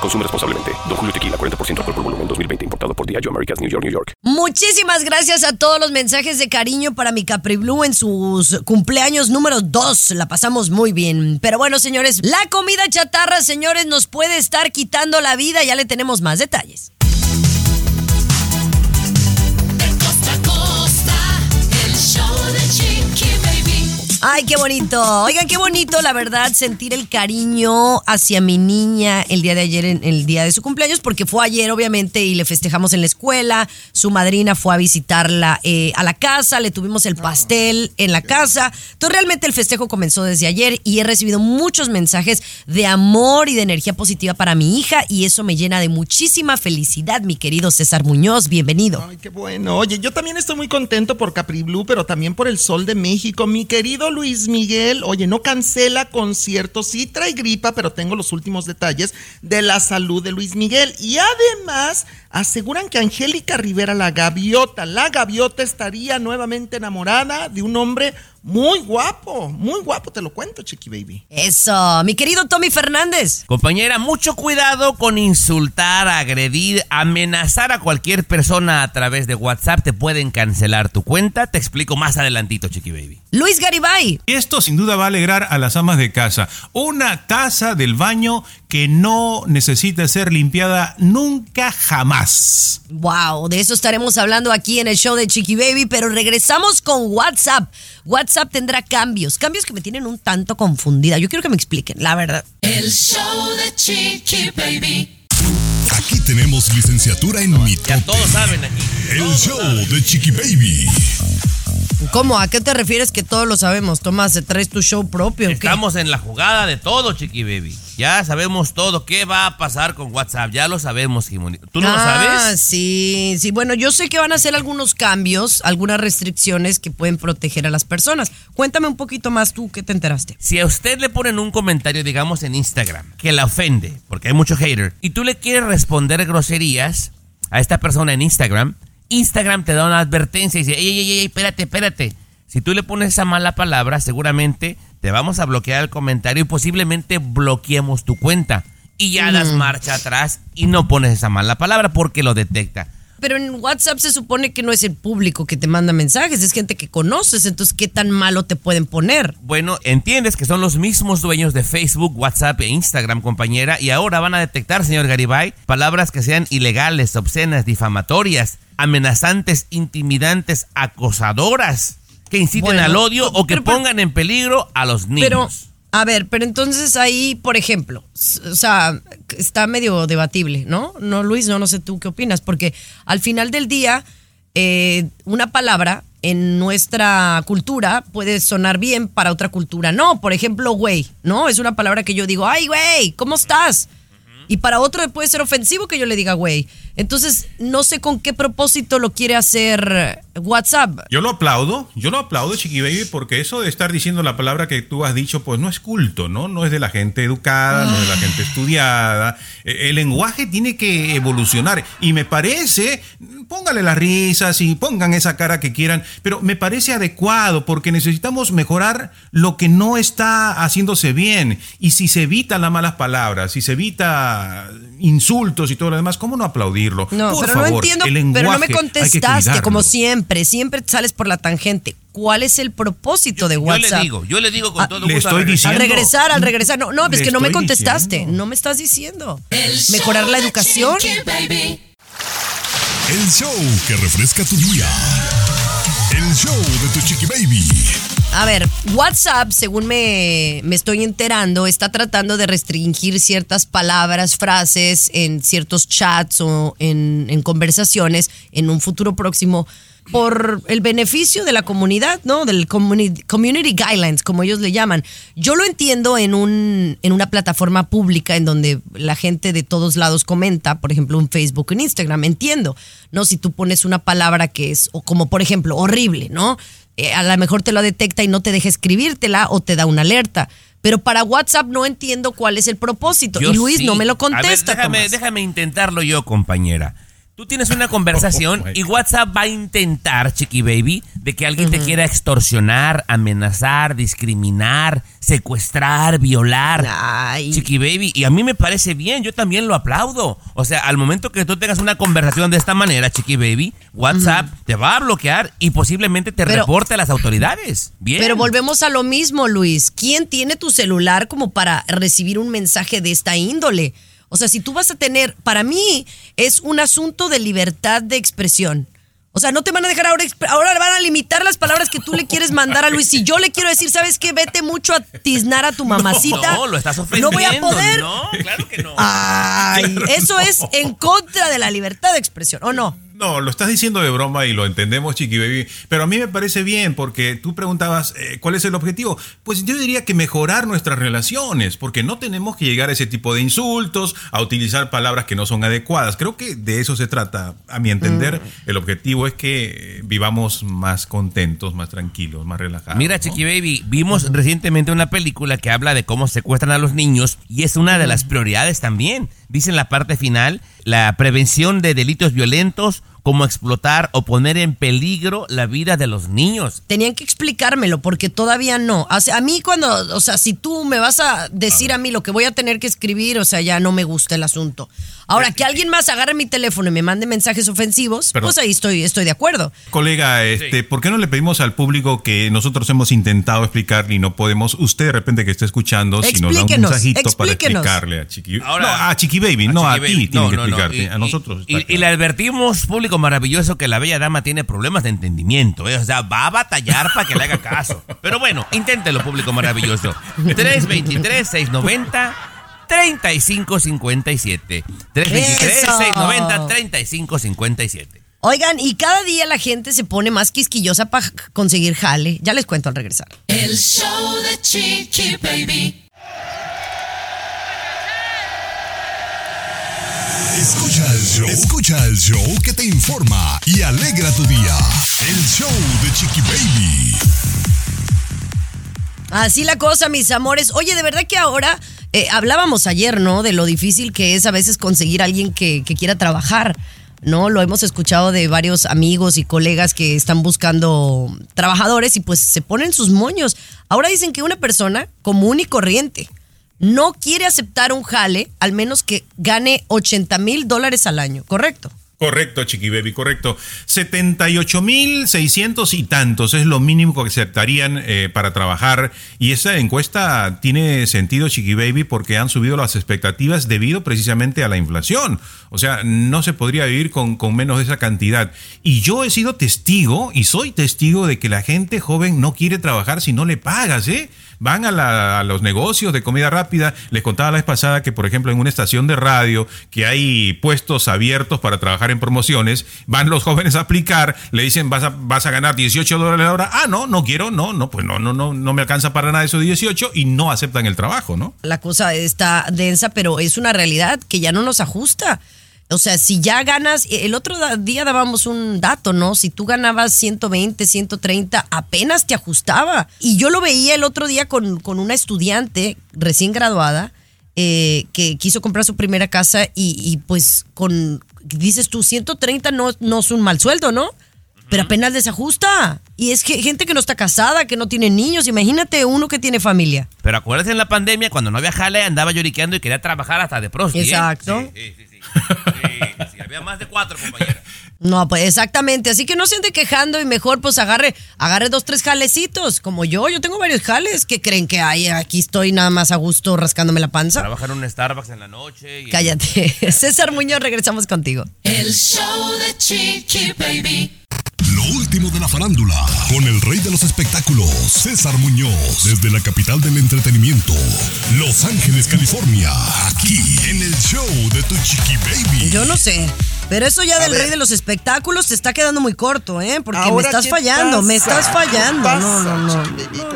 Consume responsablemente. Don Julio Tequila, 40% alcohol por volumen, 2020. Importado por Diageo Americas, New York, New York. Muchísimas gracias a todos los mensajes de cariño para mi Capri Blue en sus cumpleaños número 2. La pasamos muy bien. Pero bueno, señores, la comida chatarra, señores, nos puede estar quitando la vida. Ya le tenemos más detalles. Ay, qué bonito. Oigan, qué bonito, la verdad, sentir el cariño hacia mi niña el día de ayer, en el día de su cumpleaños, porque fue ayer, obviamente, y le festejamos en la escuela. Su madrina fue a visitarla eh, a la casa, le tuvimos el pastel en la casa. Entonces, realmente el festejo comenzó desde ayer y he recibido muchos mensajes de amor y de energía positiva para mi hija, y eso me llena de muchísima felicidad, mi querido César Muñoz. Bienvenido. Ay, qué bueno. Oye, yo también estoy muy contento por Capri Blue, pero también por el Sol de México. Mi querido Luis Miguel, oye, no cancela conciertos, sí trae gripa, pero tengo los últimos detalles de la salud de Luis Miguel. Y además aseguran que Angélica Rivera, la gaviota, la gaviota estaría nuevamente enamorada de un hombre muy guapo, muy guapo, te lo cuento, Chiqui Baby. Eso, mi querido Tommy Fernández. Compañera, mucho cuidado con insultar, agredir, amenazar a cualquier persona a través de WhatsApp. Te pueden cancelar tu cuenta. Te explico más adelantito, Chiqui Baby. Luis Garibay. Y esto sin duda va a alegrar a las amas de casa. Una taza del baño que no necesita ser limpiada nunca jamás. Wow, de eso estaremos hablando aquí en el show de Chiqui Baby, pero regresamos con WhatsApp. WhatsApp tendrá cambios, cambios que me tienen un tanto confundida. Yo quiero que me expliquen, la verdad. El show de Chiqui Baby. Aquí tenemos licenciatura en Ya mitote. todos saben aquí. El show de Chiqui Baby. ¿Cómo? ¿A qué te refieres que todos lo sabemos? Tomás, ¿te traes tu show propio? o qué? Estamos en la jugada de todo, Chiqui Baby. Ya sabemos todo. ¿Qué va a pasar con WhatsApp? Ya lo sabemos, Jimoni. ¿Tú no lo Ah, sabes? sí, sí. Bueno, yo sé que van a hacer algunos cambios, algunas restricciones que pueden proteger a las personas. Cuéntame un poquito más tú, ¿qué te enteraste? Si a usted le ponen un comentario, digamos en Instagram, que la ofende, porque hay mucho hater, y tú le quieres responder groserías a esta persona en Instagram, Instagram te da una advertencia y dice, ey, ey, ey, ey, espérate, espérate. Si tú le pones esa mala palabra, seguramente te vamos a bloquear el comentario y posiblemente bloqueemos tu cuenta. Y ya das marcha atrás y no pones esa mala palabra porque lo detecta. Pero en WhatsApp se supone que no es el público que te manda mensajes, es gente que conoces, entonces ¿qué tan malo te pueden poner? Bueno, entiendes que son los mismos dueños de Facebook, WhatsApp e Instagram, compañera, y ahora van a detectar, señor Garibay, palabras que sean ilegales, obscenas, difamatorias, amenazantes, intimidantes, acosadoras, que inciten Bueno, al odio o que pero- pongan en peligro a los niños. Pero, a ver, pero entonces ahí, por ejemplo, o sea, está medio debatible, ¿no? No, Luis, no, no sé tú qué opinas, porque al final del día, eh, una palabra en nuestra cultura puede sonar bien, para otra cultura no. Por ejemplo, güey, ¿no? Es una palabra que yo digo, ay, güey, ¿cómo estás? Y para otro puede ser ofensivo que yo le diga güey. Entonces, no sé con qué propósito lo quiere hacer WhatsApp. Yo lo aplaudo, yo lo aplaudo, Chiqui Baby, porque eso de estar diciendo la palabra que tú has dicho, pues no es culto, ¿no? No es de la gente educada, no es de la gente estudiada. Eh, El lenguaje tiene que evolucionar. Y me parece, póngale las risas y pongan esa cara que quieran, pero me parece adecuado porque necesitamos mejorar lo que no está haciéndose bien. Y si se evitan las malas palabras, si se evita insultos y todo lo demás, ¿cómo no aplaudirlo? No, Por pero no entiendo, el pero no me contestaste, como siempre, siempre sales por la tangente. ¿Cuál es el propósito de yo WhatsApp? le digo, yo le digo con Ah, todo le gusto. estoy. Al diciendo- regresar, al regresar. No, no, es que no me contestaste. diciendo. No me estás diciendo. El Mejorar la educación. Chiqui Baby. El show que refresca tu día. El show de tu Chiqui Baby. A ver, WhatsApp, según me, me estoy enterando, está tratando de restringir ciertas palabras, frases en ciertos chats o en, conversaciones en un futuro próximo por el beneficio de la comunidad, ¿no? Del community, community guidelines, como ellos le llaman. Yo lo entiendo en, un, en una plataforma pública en donde la gente de todos lados comenta, por ejemplo, un Facebook, un Instagram, entiendo, ¿no? Si tú pones una palabra que es, o como por ejemplo, horrible, ¿no? Eh, a lo mejor te lo detecta y no te deja escribírtela o te da una alerta. Pero para WhatsApp no entiendo cuál es el propósito. Yo y Luis sí. no me lo A ver, contesta. déjame, déjame intentarlo yo, compañera. Tú tienes una conversación Oh, y WhatsApp va a intentar, Chiqui Baby, de que alguien te quiera extorsionar, amenazar, discriminar, secuestrar, violar. Ay. Chiqui Baby, y a mí me parece bien, yo también lo aplaudo. O sea, al momento que tú tengas una conversación de esta manera, Chiqui Baby, WhatsApp te va a bloquear y posiblemente te Pero- reporte a las autoridades. Bien. Pero volvemos a lo mismo, Luis. ¿Quién tiene tu celular como para recibir un mensaje de esta índole? O sea, si tú vas a tener, para mí es un asunto de libertad de expresión. O sea, no te van a dejar ahora, ahora van a limitar las palabras que tú le quieres mandar a Luis. Si yo le quiero decir, ¿sabes qué? Vete mucho a tiznar a tu mamacita. No, lo estás ofendiendo. No voy a poder. No, claro que no. Ay, eso es en contra de la libertad de expresión, ¿o no? No, lo estás diciendo de broma y lo entendemos, Chiqui Baby, pero a mí me parece bien porque tú preguntabas eh, cuál es el objetivo. Pues yo diría que mejorar nuestras relaciones, porque no tenemos que llegar a ese tipo de insultos, a utilizar palabras que no son adecuadas. Creo que de eso se trata. A mi entender, el objetivo es que eh, vivamos más contentos, más tranquilos, más relajados. Mira, ¿no? Chiqui Baby, vimos recientemente una película que habla de cómo secuestran a los niños y es una de las prioridades también. Dice en la parte final, la prevención de delitos violentos, como explotar o poner en peligro la vida de los niños. Tenían que explicármelo porque todavía no. O sea, a mí cuando, o sea, si tú me vas a decir a mí lo que voy a tener que escribir, o sea, ya no me gusta el asunto. Ahora, que alguien más agarre mi teléfono y me mande mensajes ofensivos, Perdón. pues ahí estoy, estoy de acuerdo. Colega, este, ¿por qué no le pedimos al público que nosotros hemos intentado explicar y no podemos, usted de repente que está escuchando, si nos da un Explíquenos, mensajito para explíquenos. explicarle a Chiqui, Ahora- no, a Chiqui Baby, no a, ti No, que no, no. explicarte, Y- a nosotros. Y, le advertimos, público maravilloso, que la bella dama tiene problemas de entendimiento. ¿eh? O sea, va a batallar para que le haga caso. Pero bueno, inténtelo, público maravilloso. 323-690. 3557 323 690 3557 Oigan, y cada día la gente se pone más quisquillosa para conseguir jale. Ya les cuento al regresar. El show de Chiqui Baby. Escucha el show. Escucha el show que te informa y alegra tu día. El show de Chiqui Baby. Así la cosa, mis amores. Oye, de verdad que ahora eh, hablábamos ayer, ¿no? De lo difícil que es a veces conseguir a alguien que, que quiera trabajar, ¿no? Lo hemos escuchado de varios amigos y colegas que están buscando trabajadores y pues se ponen sus moños. Ahora dicen que una persona común y corriente no quiere aceptar un jale al menos que gane 80 mil dólares al año, ¿correcto? Correcto, Chiqui Baby, correcto. 78.600 y tantos es lo mínimo que aceptarían eh, para trabajar. Y esa encuesta tiene sentido, Chiqui Baby, porque han subido las expectativas debido precisamente a la inflación. O sea, no se podría vivir con, con menos de esa cantidad. Y yo he sido testigo y soy testigo de que la gente joven no quiere trabajar si no le pagas, ¿eh? Van a, la- a los negocios de comida rápida. Les contaba la vez pasada que, por ejemplo, en una estación de radio que hay puestos abiertos para trabajar en promociones, van los jóvenes a aplicar, le dicen vas a, vas a ganar 18 dólares la hora. Ah, no, no quiero, no, no, pues no, no, no, no me alcanza para nada esos 18 y no aceptan el trabajo, ¿no? la cosa está densa, pero es una realidad que ya no nos ajusta. O sea, si ya ganas, el otro día dábamos un dato, ¿no? Si tú ganabas 120, 130, apenas te ajustaba. Y yo lo veía el otro día con, con una estudiante recién graduada eh, que quiso comprar su primera casa y, y pues con, dices tú, 130 no, no es un mal sueldo, ¿no? Pero apenas desajusta. Y es que gente que no está casada, que no tiene niños. Imagínate uno que tiene familia. Pero acuérdense en la pandemia, cuando no había jale, andaba lloriqueando y quería trabajar hasta de prosti. ¿eh? Exacto. Sí, sí, sí. sí. Sí, sí, había más de cuatro, compañera. No, pues exactamente. Así que no se ande quejando y mejor pues agarre, agarre dos, tres jalecitos. Como yo, yo tengo varios jales que creen que ay, aquí estoy nada más a gusto rascándome la panza. Trabajar en un Starbucks en la noche. Y Cállate. César Muñoz, regresamos contigo. El show de Chiqui Baby. Lo último de la farándula, con el rey de los espectáculos, César Muñoz, desde la capital del entretenimiento, Los Ángeles, California, aquí en el show de Tu Chiqui Baby. Yo no sé. Pero eso ya A del ver. rey de los espectáculos te está quedando muy corto, ¿eh? Porque me estás ¿qué fallando, me estás fallando. ¿Qué No, no, no.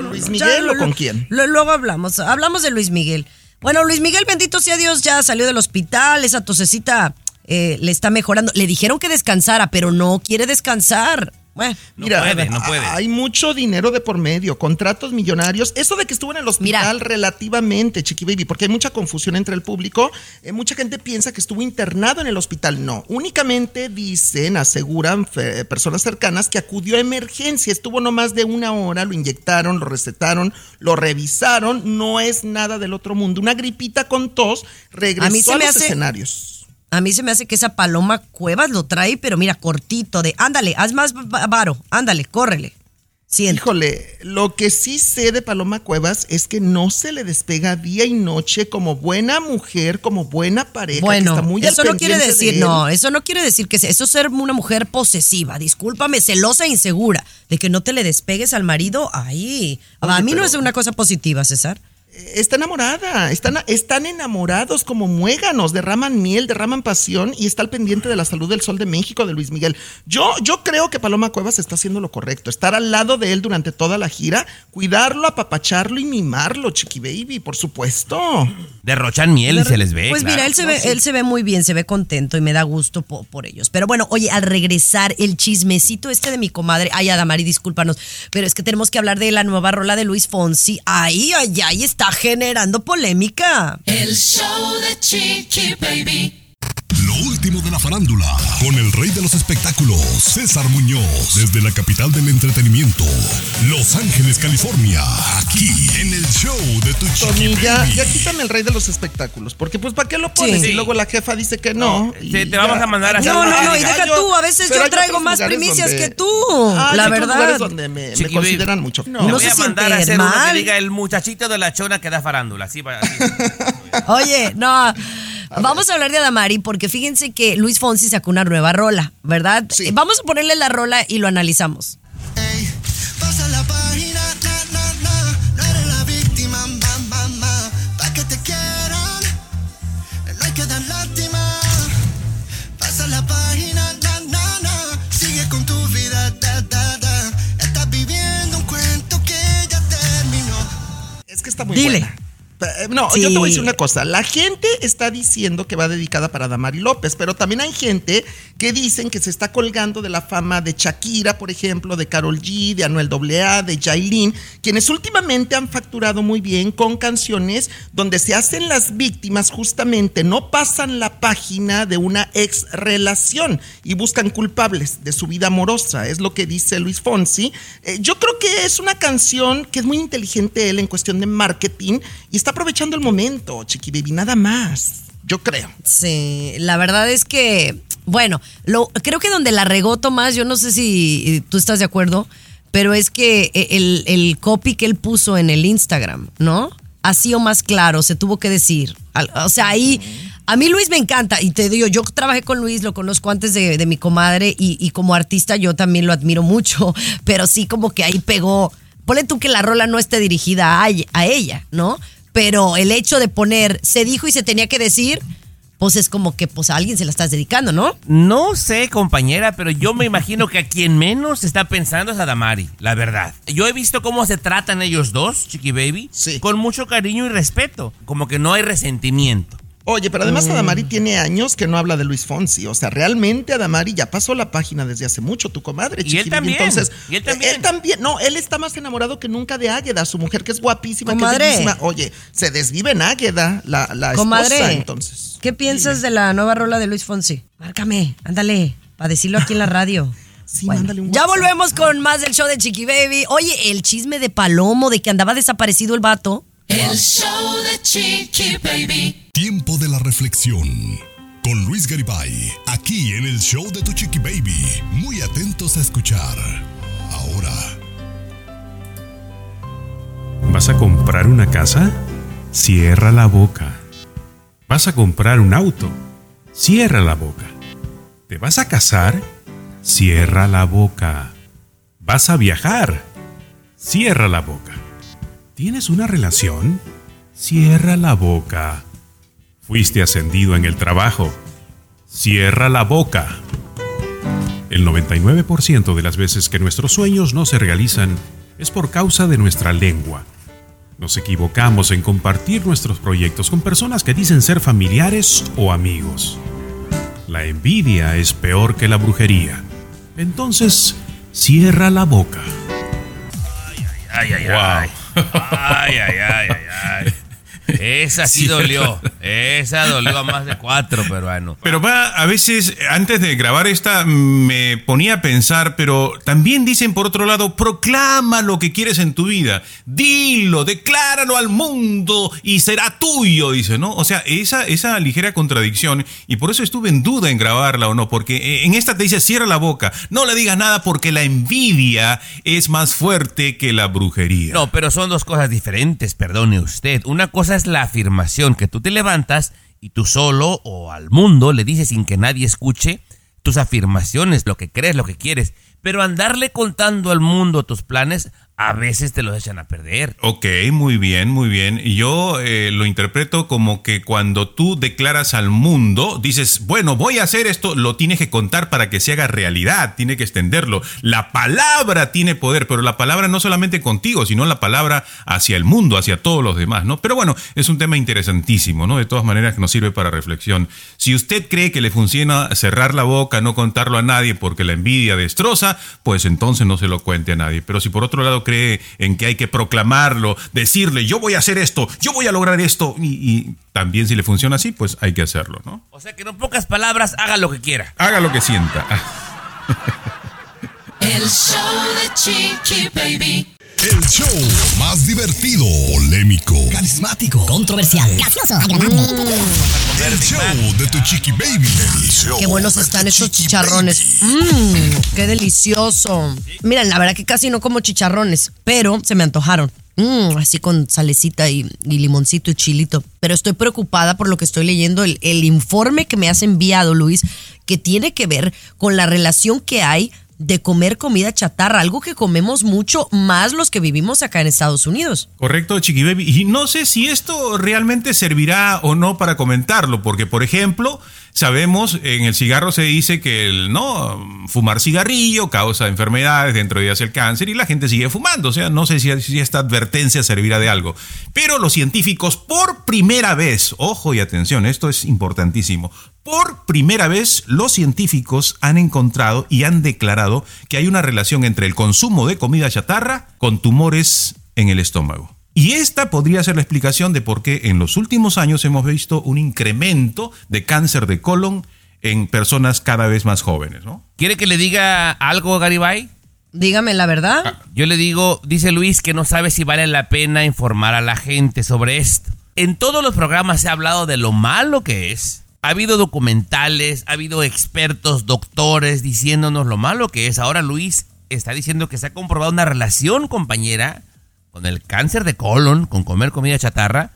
Luis Ya, Miguel o con quién? lo- luego hablamos. Hablamos de Luis Miguel. Bueno, Luis Miguel, bendito sea Dios, ya salió del hospital. Esa tosecita eh, le está mejorando. Le dijeron que descansara, pero no quiere descansar. Bueno, Mira, puede, no puede. hay mucho dinero de por medio, contratos millonarios. Eso de que estuvo en el hospital relativamente, Chiqui Baby, porque hay mucha confusión entre el público. Eh, mucha gente piensa que estuvo internado en el hospital. No, únicamente dicen, aseguran fe- personas cercanas que acudió a emergencia. Estuvo no más de una hora, lo inyectaron, lo recetaron, lo revisaron. No es nada del otro mundo. Una gripita con tos regresó A mí se los hace- escenarios. A mí se me hace que esa paloma cuevas lo trae, pero mira, cortito de, ándale, haz más va- varo, ándale, córrele. Siento. Híjole, lo que sí sé de Paloma Cuevas es que no se le despega día y noche como buena mujer, como buena pareja. que Bueno, está muy eso no quiere de decir, no, eso no quiere decir que sea, eso es ser una mujer posesiva, discúlpame, celosa e insegura, de que no te le despegues al marido, ahí. a mí no es una cosa positiva, César. Está enamorada, están, están enamorados como muéganos, derraman miel, derraman pasión y está al pendiente de la salud del sol de México de Luis Miguel. Yo, yo creo que Paloma Cuevas está haciendo lo correcto, estar al lado de él durante toda la gira, cuidarlo, apapacharlo y mimarlo, Chiqui Baby, por supuesto. Derrochan miel y se les ve. Pues claro. mira, él se ve, él se ve muy bien, se ve contento y me da gusto po- por, ellos. Pero bueno, oye, al regresar el chismecito este de mi comadre, ay Adamari, discúlpanos, pero es que tenemos que hablar de la nueva rola de Luis Fonsi. Ay, ay, ay, está generando polémica. El show de Chiqui Baby. Lo último de la farándula, con el rey de los espectáculos, César Muñoz, desde la capital del entretenimiento, Los Ángeles, California, aquí en el show de Tu Tony, ya, ya quítame el rey de los espectáculos, porque pues ¿para qué lo pones? Sí. Y luego la jefa dice que no. No, te- te vamos a mandar a hacer No, no, no, y deja tú, a veces yo traigo más primicias donde- que tú, Ah, la verdad. donde me, consideran mucho. No, No voy se a mandar a hacer uno mal. que diga el muchachito de la chona que da farándula. Así. Oye, no. Vamos a hablar de Adamari porque fíjense que Luis Fonsi sacó una nueva rola, ¿verdad? Sí. Eh, Vamos a ponerle la rola y lo analizamos. Pasa la página, na, na, na, no eres la víctima, ma, ma, ma, pa' que te quieran, no hay que dar lástima. Pasa la página, na, na, na, sigue con tu vida, da, da, da, estás viviendo un cuento que ya terminó. Es que está muy Dile. buena. Eh, No, Sí. yo te voy a decir una cosa. La gente está diciendo que va dedicada para Damari López, pero también hay gente que dicen que se está colgando de la fama de Shakira, por ejemplo, de Carol G, de Anuel AA, de Jailin, quienes últimamente han facturado muy bien con canciones donde se hacen las víctimas justamente, no pasan la página de una ex relación y buscan culpables de su vida amorosa, es lo que dice Luis Fonsi. Eh, yo creo que es una canción que es muy inteligente él en cuestión de marketing y está aprovechando el momento, Chiqui Baby, nada más. Yo creo. Sí, la verdad es que, bueno, lo, creo que donde la regó Tomás, yo no sé si eh, tú estás de acuerdo, pero es que eh, el, el copy que él puso en el Instagram, ¿no? Ha sido más claro, se tuvo que decir. O sea, ahí, a mí Luis me encanta, y te digo, yo trabajé con Luis, lo conozco antes de, mi comadre, y, como artista yo también lo admiro mucho, pero sí como que ahí pegó. Ponle tú que la rola no esté dirigida a ella, ¿no? Pero el hecho de poner, se dijo y se tenía que decir, pues es como que pues a alguien se la estás dedicando, ¿no? No sé, compañera, pero yo me imagino que a quien menos está pensando es a Damari, la verdad. Yo he visto cómo se tratan ellos dos, Chiqui Baby, Sí. con mucho cariño y respeto, como que no hay resentimiento. Oye, pero además Adamari tiene años que no habla de Luis Fonsi. O sea, realmente Adamari ya pasó la página desde hace mucho, tu comadre. Y él también, Entonces, y él también. Él también. No, él está más enamorado que nunca de Águeda, su mujer que es guapísima, Comadre. que es. Oye, se desvive en Águeda, la, la Comadre, esposa, entonces. ¿qué piensas de la nueva rola de Luis Fonsi? Márcame, ándale, para decirlo aquí en la radio. Sí, Bueno, mándale un ya volvemos con más del show de Chiqui Baby. Oye, el chisme de Palomo de que andaba desaparecido el vato. El show de Chiqui Baby. Tiempo de la reflexión. Con Luis Garibay, aquí en el show de Tu Chiqui Baby. Muy atentos a escuchar. Ahora. ¿Vas a comprar una casa? Cierra la boca. ¿Vas a comprar un auto? Cierra la boca. ¿Te vas a casar? Cierra la boca. Vas a viajar. Cierra la boca. ¿Tienes una relación? Cierra la boca. Fuiste ascendido en el trabajo. Cierra la boca. El 99% de las veces que nuestros sueños no se realizan es por causa de nuestra lengua. Nos equivocamos en compartir nuestros proyectos con personas que dicen ser familiares o amigos. La envidia es peor que la brujería. Entonces, cierra la boca. Ay, ay, ay. Ay, ay, ay, ay, ay. Esa sí dolió. Esa dolió a más de cuatro peruanos. Pero va, a veces, antes de grabar esta, me ponía a pensar, pero también dicen por otro lado, proclama lo que quieres en tu vida. Dilo, decláralo al mundo y será tuyo, dice, ¿no? O sea, esa, esa ligera contradicción, y por eso estuve en duda en grabarla o no, porque en esta te dice, cierra la boca, no le digas nada porque la envidia es más fuerte que la brujería. No, pero son dos cosas diferentes, perdone usted. Una cosa es la afirmación que tú te levantas y tú solo o al mundo le dices sin que nadie escuche tus afirmaciones, lo que crees, lo que quieres. Pero andarle contando al mundo tus planes, a veces te los echan a perder. Ok, muy bien, muy bien. Yo eh, lo interpreto como que cuando tú declaras al mundo, dices, bueno, voy a hacer esto, lo tienes que contar para que se haga realidad, tiene que extenderlo. La palabra tiene poder, pero la palabra no solamente contigo, sino la palabra hacia el mundo, hacia todos los demás, ¿no? Pero bueno, es un tema interesantísimo, ¿no? De todas maneras que nos sirve para reflexión. Si usted cree que le funciona cerrar la boca, no contarlo a nadie porque la envidia destroza, pues entonces no se lo cuente a nadie. Pero si por otro lado cree en que hay que proclamarlo, decirle, yo voy a hacer esto, yo voy a lograr esto, y, y también si le funciona así, pues hay que hacerlo, ¿no? O sea que en pocas palabras haga lo que quiera. Haga lo que sienta. El show de Chiqui Baby. El show más divertido, polémico, Carismático, controversial, gracioso, agradable. el show de tu chiqui baby. Qué buenos están estos chiqui chicharrones. Mmm, qué delicioso. Miren, la verdad que casi no como chicharrones, pero se me antojaron. Mmm, así con salecita y, y limoncito y chilito. Pero estoy preocupada por lo que estoy leyendo, el, el informe que me has enviado, Luis, que tiene que ver con la relación que hay de comer comida chatarra, algo que comemos mucho más los que vivimos acá en Estados Unidos. Correcto, Chiqui Baby. Y no sé si esto realmente servirá o no para comentarlo, porque por ejemplo, sabemos, en el cigarro se dice que el no fumar cigarrillo causa enfermedades, dentro de ellas el cáncer, y la gente sigue fumando. O sea, no sé si, si esta advertencia servirá de algo. Pero los científicos, por primera vez, ojo y atención, esto es importantísimo. Por primera vez, los científicos han encontrado y han declarado que hay una relación entre el consumo de comida chatarra con tumores en el estómago. Y esta podría ser la explicación de por qué en los últimos años hemos visto un incremento de cáncer de colon en personas cada vez más jóvenes, ¿no? ¿Quiere que le diga algo, Garibay? Dígame la verdad. Yo le digo, dice Luis, que no sabe si vale la pena informar a la gente sobre esto. En todos los programas se ha hablado de lo malo que es. Ha habido documentales, ha habido expertos, doctores diciéndonos lo malo que es. Ahora Luis está diciendo que se ha comprobado una relación, compañera, con el cáncer de colon, con comer comida chatarra.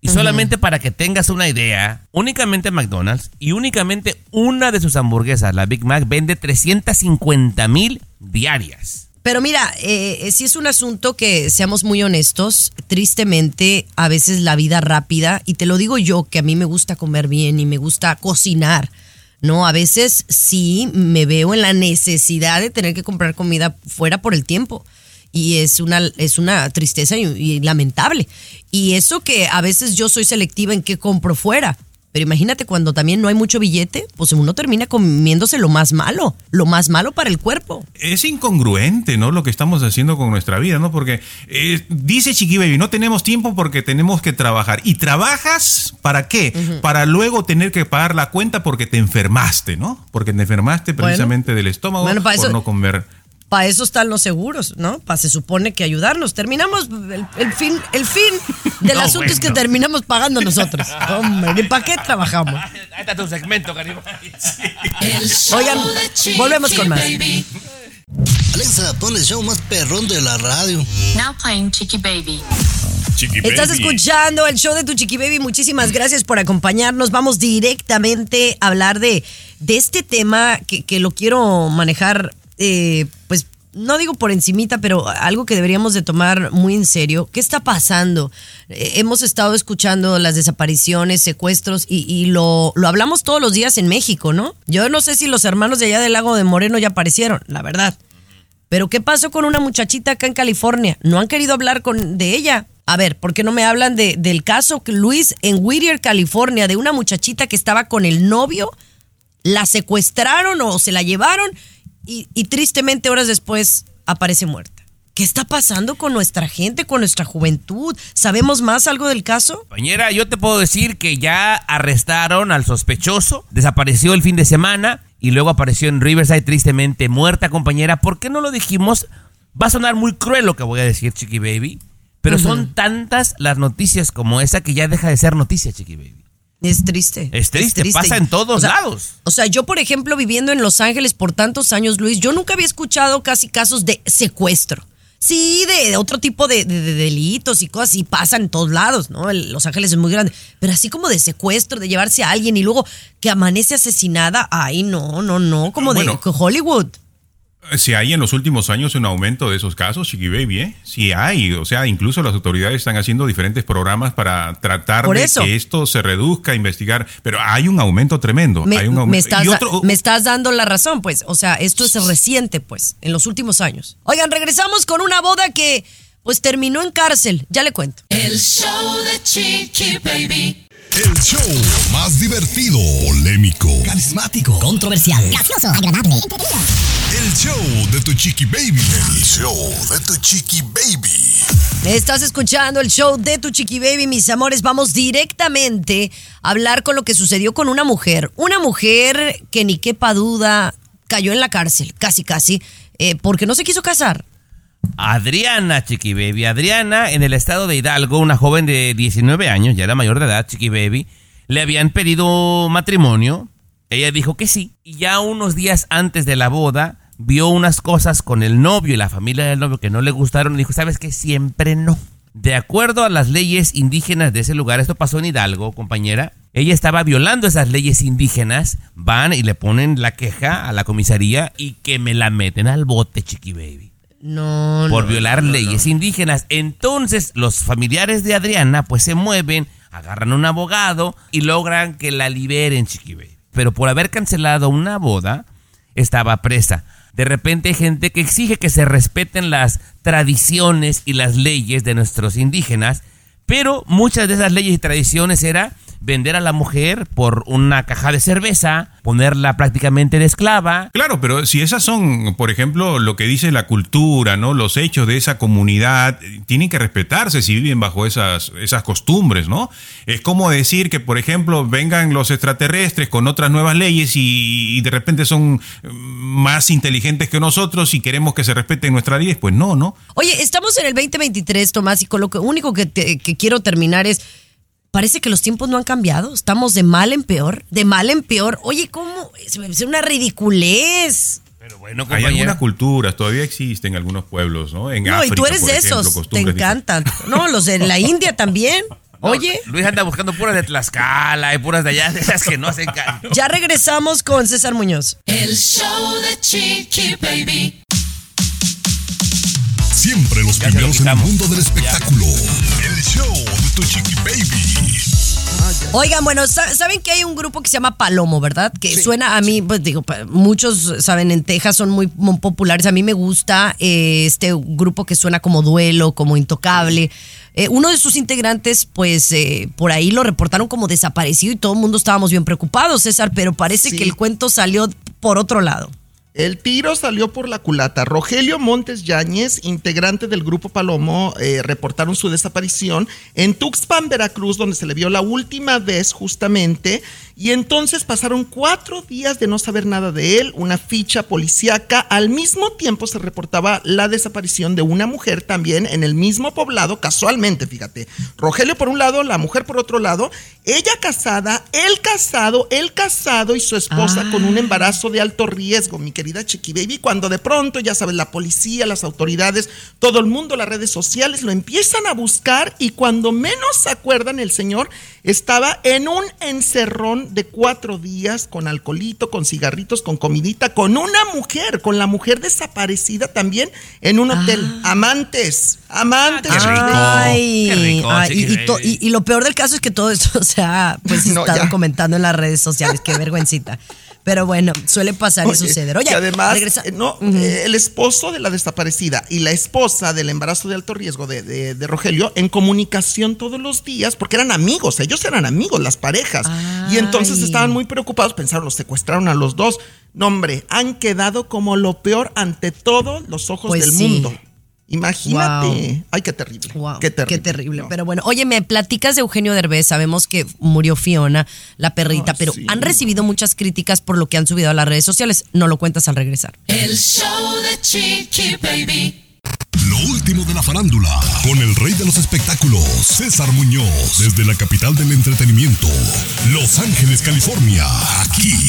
Y solamente para que tengas una idea, únicamente McDonald's y únicamente una de sus hamburguesas, la Big Mac, vende 350 mil diarias. Pero mira, eh, eh, sí es un asunto que, seamos muy honestos, tristemente a veces la vida rápida, y te lo digo yo, que a mí me gusta comer bien y me gusta cocinar, ¿no? A veces sí me veo en la necesidad de tener que comprar comida fuera por el tiempo. Y es una, es una tristeza y, y lamentable. Y eso que a veces yo soy selectiva en qué compro fuera. Pero imagínate cuando también no hay mucho billete, pues uno termina comiéndose lo más malo, lo más malo para el cuerpo. Es incongruente, ¿no? Lo que estamos haciendo con nuestra vida, ¿no? Porque eh, dice Chiqui Baby, no tenemos tiempo porque tenemos que trabajar. ¿Y trabajas para qué? Para luego tener que pagar la cuenta porque te enfermaste, ¿no? Porque te enfermaste Bueno. precisamente del estómago Bueno, para por eso- no comer. Para eso están los seguros, ¿no? Para se supone que ayudarnos. Terminamos, el, el fin, el fin del No, asunto es que terminamos pagando nosotros. Hombre, ¿y para qué trabajamos? Ahí está tu segmento, show Oigan, Chiqui volvemos con más. Alexa, pon el show más perrón de la radio. Now playing Chicky Baby. Chiqui Estás Baby. escuchando el show de tu Chiqui Baby. Muchísimas gracias por acompañarnos. Vamos directamente a hablar de, de este tema que, que lo quiero manejar, eh, pues no digo por encimita, pero algo que deberíamos de tomar muy en serio. ¿Qué está pasando? Eh, hemos estado escuchando las desapariciones, secuestros y, lo, lo hablamos todos los días en México, ¿no? Yo no sé si los hermanos de allá del lago de Moreno ya aparecieron, la verdad. Pero ¿qué pasó con una muchachita acá en California? No han querido hablar con, de ella. A ver, ¿por qué no me hablan de, del caso Luis en Whittier, California, de una muchachita que estaba con el novio? La secuestraron o se la llevaron y, y tristemente horas después aparece muerta. ¿Qué está pasando con nuestra gente, con nuestra juventud? ¿Sabemos más algo del caso? Compañera, yo te puedo decir que ya arrestaron al sospechoso, desapareció el fin de semana y luego apareció en Riverside tristemente muerta, compañera. ¿Por qué no lo dijimos? Va a sonar muy cruel lo que voy a decir, Chiqui Baby, pero son tantas las noticias como esa que ya deja de ser noticia, Chiqui Baby. Es triste. Es triste, pasa en todos O sea, lados. O sea, yo, por ejemplo, viviendo en Los Ángeles por tantos años, Luis, yo nunca había escuchado casi casos de secuestro. Sí, de, de otro tipo de, de- de delitos y cosas, y pasan en todos lados, ¿no? El- Los Ángeles es muy grande. Pero así como de secuestro, de llevarse a alguien y luego que amanece asesinada, ay, no, no, no, como Bueno. de Hollywood. Si hay en los últimos años un aumento de esos casos, Chiqui Baby, ¿eh? Sí hay. O sea, incluso las autoridades están haciendo diferentes programas para tratar Por de eso. que esto se reduzca, investigar. Pero hay un aumento tremendo. Me, hay un me aumento. estás, Y otro- me estás dando la razón, pues. O sea, esto es reciente, pues, en los últimos años. Oigan, regresamos con una boda que, pues, terminó en cárcel. Ya le cuento. El show de Chiqui Baby. El show más divertido, polémico, Carismático, controversial. gracioso, agradable, el show de tu chiqui baby. El show de tu chiqui baby. Estás escuchando el show de tu Chiqui Baby, mis amores. Vamos directamente a hablar con lo que sucedió con una mujer. Una mujer que ni quepa duda cayó en la cárcel, casi, casi, eh, porque no se quiso casar. Adriana, Chiqui Baby. Adriana, en el estado de Hidalgo, una joven de 19 años, ya era mayor de edad, Chiqui Baby, le habían pedido matrimonio. Ella dijo que sí. Y ya unos días antes de la boda, vio unas cosas con el novio y la familia del novio que no le gustaron. Y dijo, ¿sabes qué? Siempre no. De acuerdo a las leyes indígenas de ese lugar, esto pasó en Hidalgo, compañera. Ella estaba violando esas leyes indígenas. Van y le ponen la queja a la comisaría y que me la meten al bote, Chiqui Baby No, por no, violar no, leyes indígenas. Entonces los familiares de Adriana pues se mueven, agarran un abogado y logran que la liberen, Chiqui Baby. Pero por haber cancelado una boda, estaba presa. De repente hay gente que exige que se respeten las tradiciones y las leyes de nuestros indígenas, pero muchas de esas leyes y tradiciones era vender a la mujer por una caja de cerveza, ponerla prácticamente de esclava, Claro, pero si esas son, por ejemplo, lo que dice la cultura, ¿no? Los hechos de esa comunidad, tienen que respetarse si viven bajo esas, esas costumbres, ¿no? Es como decir que, por ejemplo, vengan los extraterrestres con otras nuevas leyes y, y de repente son más inteligentes que nosotros y queremos que se respeten nuestras leyes, pues no, ¿no? Oye, estamos en el 2023, Tomás, y con lo que- único que, te- que quiero terminar es, parece que los tiempos no han cambiado, estamos de mal en peor, de mal en peor. Oye, ¿cómo? Es es una ridiculez. pero bueno, Hay algunas culturas, todavía existen algunos pueblos, ¿no? En no, África, y tú eres por de ejemplo, esos, te encantan. No, los de la India también. No, Oye, Luis anda buscando puras de Tlaxcala y puras de allá, de esas que no hacen ca- ya regresamos con César Muñoz. El show de Chiqui Baby. Siempre los Ya se lo primeros en el mundo del espectáculo. Tu chiqui baby. Oigan, bueno, sa- saben que hay un grupo que se llama Palomo, ¿verdad? Que suena a mí, pues digo, muchos saben en Texas son muy, muy populares. A mí me gusta eh, este grupo que suena como duelo, como intocable. Eh, uno de sus integrantes, pues eh, por ahí lo reportaron como desaparecido y todo el mundo estábamos bien preocupados, César, pero parece Sí. que el cuento salió por otro lado. El tiro salió por la culata. Rogelio Montes Yáñez, integrante del grupo Palomo, eh, reportaron su desaparición en Tuxpan, Veracruz, donde se le vio la última vez justamente. Y entonces pasaron cuatro días de no saber nada de él, una ficha policíaca. Al mismo tiempo se reportaba la desaparición de una mujer también en el mismo poblado, casualmente, fíjate. Rogelio por un lado, la mujer por otro lado. Ella casada, él casado, él casado y su esposa Ah. con un embarazo de alto riesgo, mi querido querida Chiqui Baby, cuando de pronto, ya sabes, la policía, las autoridades, todo el mundo, las redes sociales lo empiezan a buscar y cuando menos se acuerdan, el señor estaba en un encerrón de cuatro días con alcoholito, con cigarritos, con comidita, con una mujer, con la mujer desaparecida también en un hotel. Amantes, amantes. Qué rico. Ay, Qué rico, ay, y, y to- y- y lo peor del caso es que todo esto se ha pues, No, estado ya. comentando en las redes sociales. Qué vergüencita. Pero bueno, suele pasar y suceder. Oye, que además, regresa- eh, no, eh, el esposo de la desaparecida y la esposa del embarazo de alto riesgo de, de- de Rogelio en comunicación todos los días, porque eran amigos, ellos eran amigos, las parejas. Y entonces estaban muy preocupados, pensaron, los secuestraron a los dos. No, hombre, han quedado como lo peor ante todos los ojos Pues del sí. mundo. Imagínate. Wow. Ay, qué terrible. Wow, qué terrible. Qué terrible. No. Pero bueno, oye, me platicas de Eugenio Derbez. Sabemos que murió Fiona, la perrita, Ay, pero sí. han recibido muchas críticas por lo que han subido a las redes sociales. No lo cuentas al regresar. El show de Chiqui Baby. Lo último de la farándula, con el rey de los espectáculos, César Muñoz, desde la capital del entretenimiento, Los Ángeles, California, aquí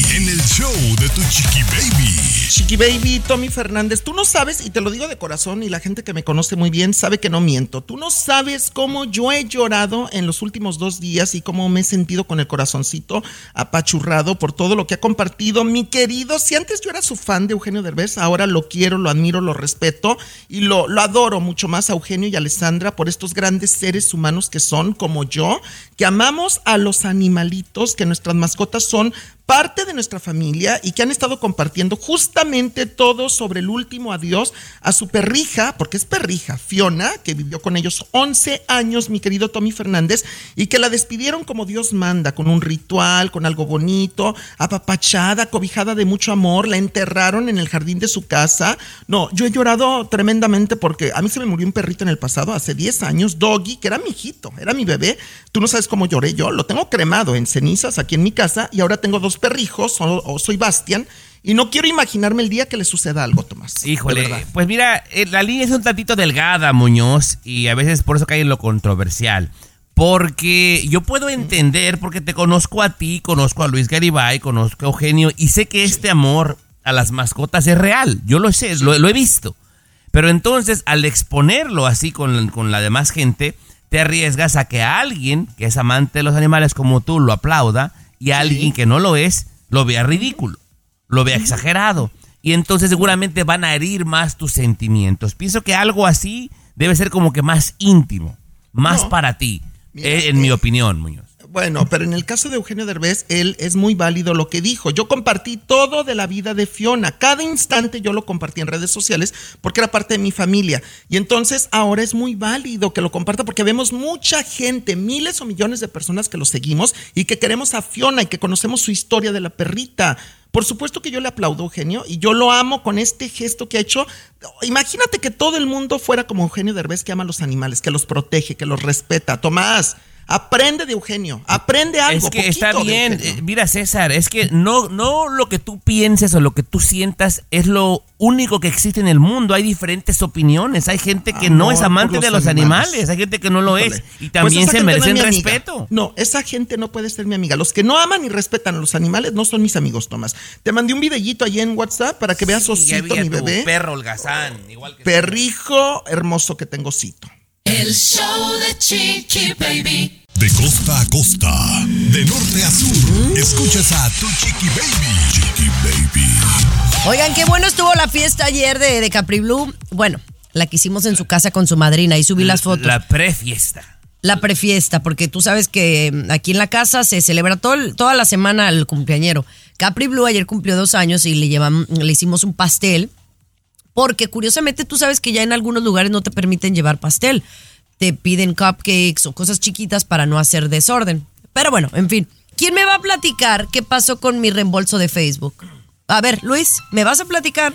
show de tu chiqui baby. Chiqui Baby, Tommy Fernández, tú no sabes, y te lo digo de corazón, y la gente que me conoce muy bien sabe que no miento. Tú no sabes cómo yo he llorado en los últimos dos días y cómo me he sentido con el corazoncito apachurrado por todo lo que ha compartido mi querido. Si antes yo era su fan de Eugenio Derbez, ahora lo quiero, lo admiro, lo respeto y lo, lo adoro mucho más a Eugenio y a Alessandra por estos grandes seres humanos que son como yo, que amamos a los animalitos, que nuestras mascotas son parte de nuestra familia y que han estado compartiendo justamente todo sobre el último adiós a su perrija, porque es perrija, Fiona, que vivió con ellos 11 años, mi querido Tommy Fernández, y que la despidieron como Dios manda, con un ritual, con algo bonito, apapachada, cobijada de mucho amor, la enterraron en el jardín de su casa. No, yo he llorado tremendamente porque a mí se me murió un perrito en el pasado, hace 10 años, Doggy, que era mi hijito, era mi bebé. Tú no sabes cómo lloré yo, lo tengo cremado en cenizas aquí en mi casa y ahora tengo dos perrijos, o, o soy Bastian, y no quiero imaginarme el día que le suceda algo, Tomás. Híjole, pues mira, eh, la línea es un tantito delgada, Muñoz, y a veces por eso cae en lo controversial. Porque yo puedo entender, porque te conozco a ti, conozco a Luis Garibay, conozco a Eugenio, y sé que este amor a las mascotas es real. Yo lo sé, lo, lo he visto. Pero entonces, al exponerlo así con, con la demás gente, te arriesgas a que alguien que es amante de los animales como tú lo aplauda y alguien que no lo es lo vea ridículo, lo vea exagerado. Y entonces seguramente van a herir más tus sentimientos. Pienso que algo así debe ser como que más íntimo, más No. para ti, Mira, eh, en eh, mi opinión, Muñoz. Bueno, pero en el caso de Eugenio Derbez, él es muy válido lo que dijo. Yo compartí todo de la vida de Fiona. Cada instante yo lo compartí en redes sociales porque era parte de mi familia. Y entonces ahora es muy válido que lo comparta porque vemos mucha gente, miles o millones de personas que lo seguimos y que queremos a Fiona y que conocemos su historia de la perrita. Por supuesto que yo le aplaudo, Eugenio, y yo lo amo con este gesto que ha hecho. Imagínate que todo el mundo fuera como Eugenio Derbez, que ama a los animales, que los protege, que los respeta. Tomás, aprende de Eugenio, aprende algo. Es que está bien, eh, mira César, es que no, no lo que tú pienses o lo que tú sientas es lo único que existe en el mundo. Hay diferentes opiniones. Hay gente que no es amante los de los animales. animales, hay gente que no lo Híjole. es y Pues también se no merecen respeto. No, esa gente no puede ser mi amiga. Los que no aman y respetan a los animales no son mis amigos, Tomás. Te mandé un videíto allí en WhatsApp para que veas Sí, Osito, mi bebé. perro holgazán, igual que Perrijo hermoso que tengo, Osito. El show de Chiqui Baby. De costa a costa, de norte a sur, escuchas a tu chiqui baby. Chiqui baby. Oigan, qué bueno estuvo la fiesta ayer de, de Capri Blue. Bueno, la que hicimos en su casa con su madrina y subí las fotos. La prefiesta. La prefiesta, porque tú sabes que mm, aquí en la casa se celebra todo toda la semana el cumpleañero. Capri Blue ayer cumplió dos años y le, llevan, le hicimos un pastel, porque curiosamente tú sabes que ya en algunos lugares no te permiten llevar pastel. Te piden cupcakes o cosas chiquitas para no hacer desorden. Pero bueno, en fin. ¿Quién me va a platicar qué pasó con mi reembolso de Facebook? A ver, Luis, ¿me vas a platicar?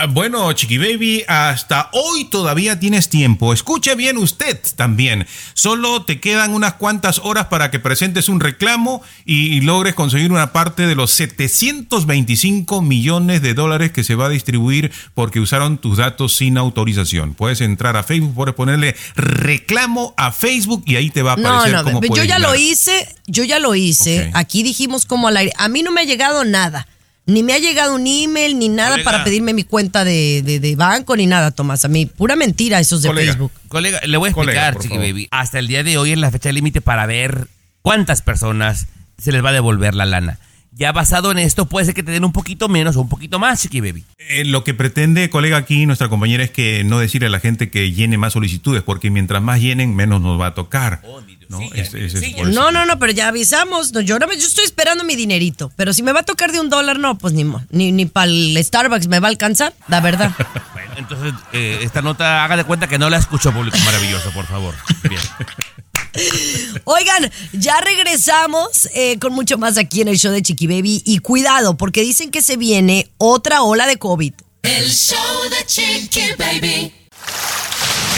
Ah, Bueno, Chiqui Baby, hasta hoy todavía tienes tiempo. Escuche bien usted también. Solo te quedan unas cuantas horas para que presentes un reclamo y, logres conseguir una parte de los 725 millones de dólares que se va a distribuir porque usaron tus datos sin autorización. Puedes entrar a Facebook, puedes ponerle reclamo a Facebook y ahí te va a No, aparecer no, cómo yo ya lo hice, yo ya lo hice. Aquí dijimos como al aire. A mí no me ha llegado nada. Ni me ha llegado un email, ni nada Colega. para pedirme mi cuenta de, de- de banco, ni nada, Tomás. A mí, pura mentira esos de Colega. Facebook. Colega, le voy a explicar, Chiqui. Baby. Hasta el día de hoy es la fecha límite para ver cuántas personas se les va a devolver la lana. Ya basado en esto, puede ser que te den un poquito menos o un poquito más, Chiqui Baby. Eh, lo que pretende, colega, aquí nuestra compañera es que no decirle a la gente que llene más solicitudes, porque mientras más llenen, menos nos va a tocar. ¿No? Ese es eso. No, no, no, pero ya avisamos. No, yo, no me- yo estoy esperando mi dinerito. Pero si me va a tocar de un dólar, no, pues ni, mo- ni, ni para el Starbucks me va a alcanzar, la verdad. Bueno, entonces, eh, esta nota, haga de cuenta que no la escuchó público maravilloso, por favor. Bien. Oigan, ya regresamos eh, con mucho más aquí en el show de Chiqui Baby. Y cuidado, porque dicen que se viene otra ola de COVID. El show de Chiqui Baby.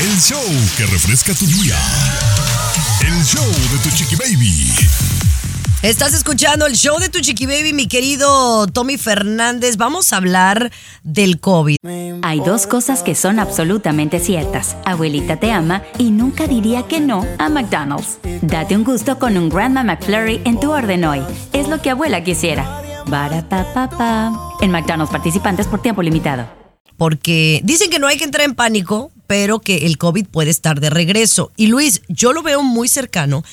El show que refresca tu día. El show de tu chiqui baby. Estás escuchando el show de tu Chiqui Baby, mi querido Tommy Fernández. Vamos a hablar del COVID. Hay dos cosas que son absolutamente ciertas. Abuelita te ama y nunca diría que no a McDonald's. Date un gusto con un Grandma McFlurry en tu orden hoy. Es lo que abuela quisiera. Barapapapa. En McDonald's participantes por tiempo limitado. Porque dicen que no hay que entrar en pánico, pero que el COVID puede estar de regreso. Y Luis, yo lo veo muy cercano.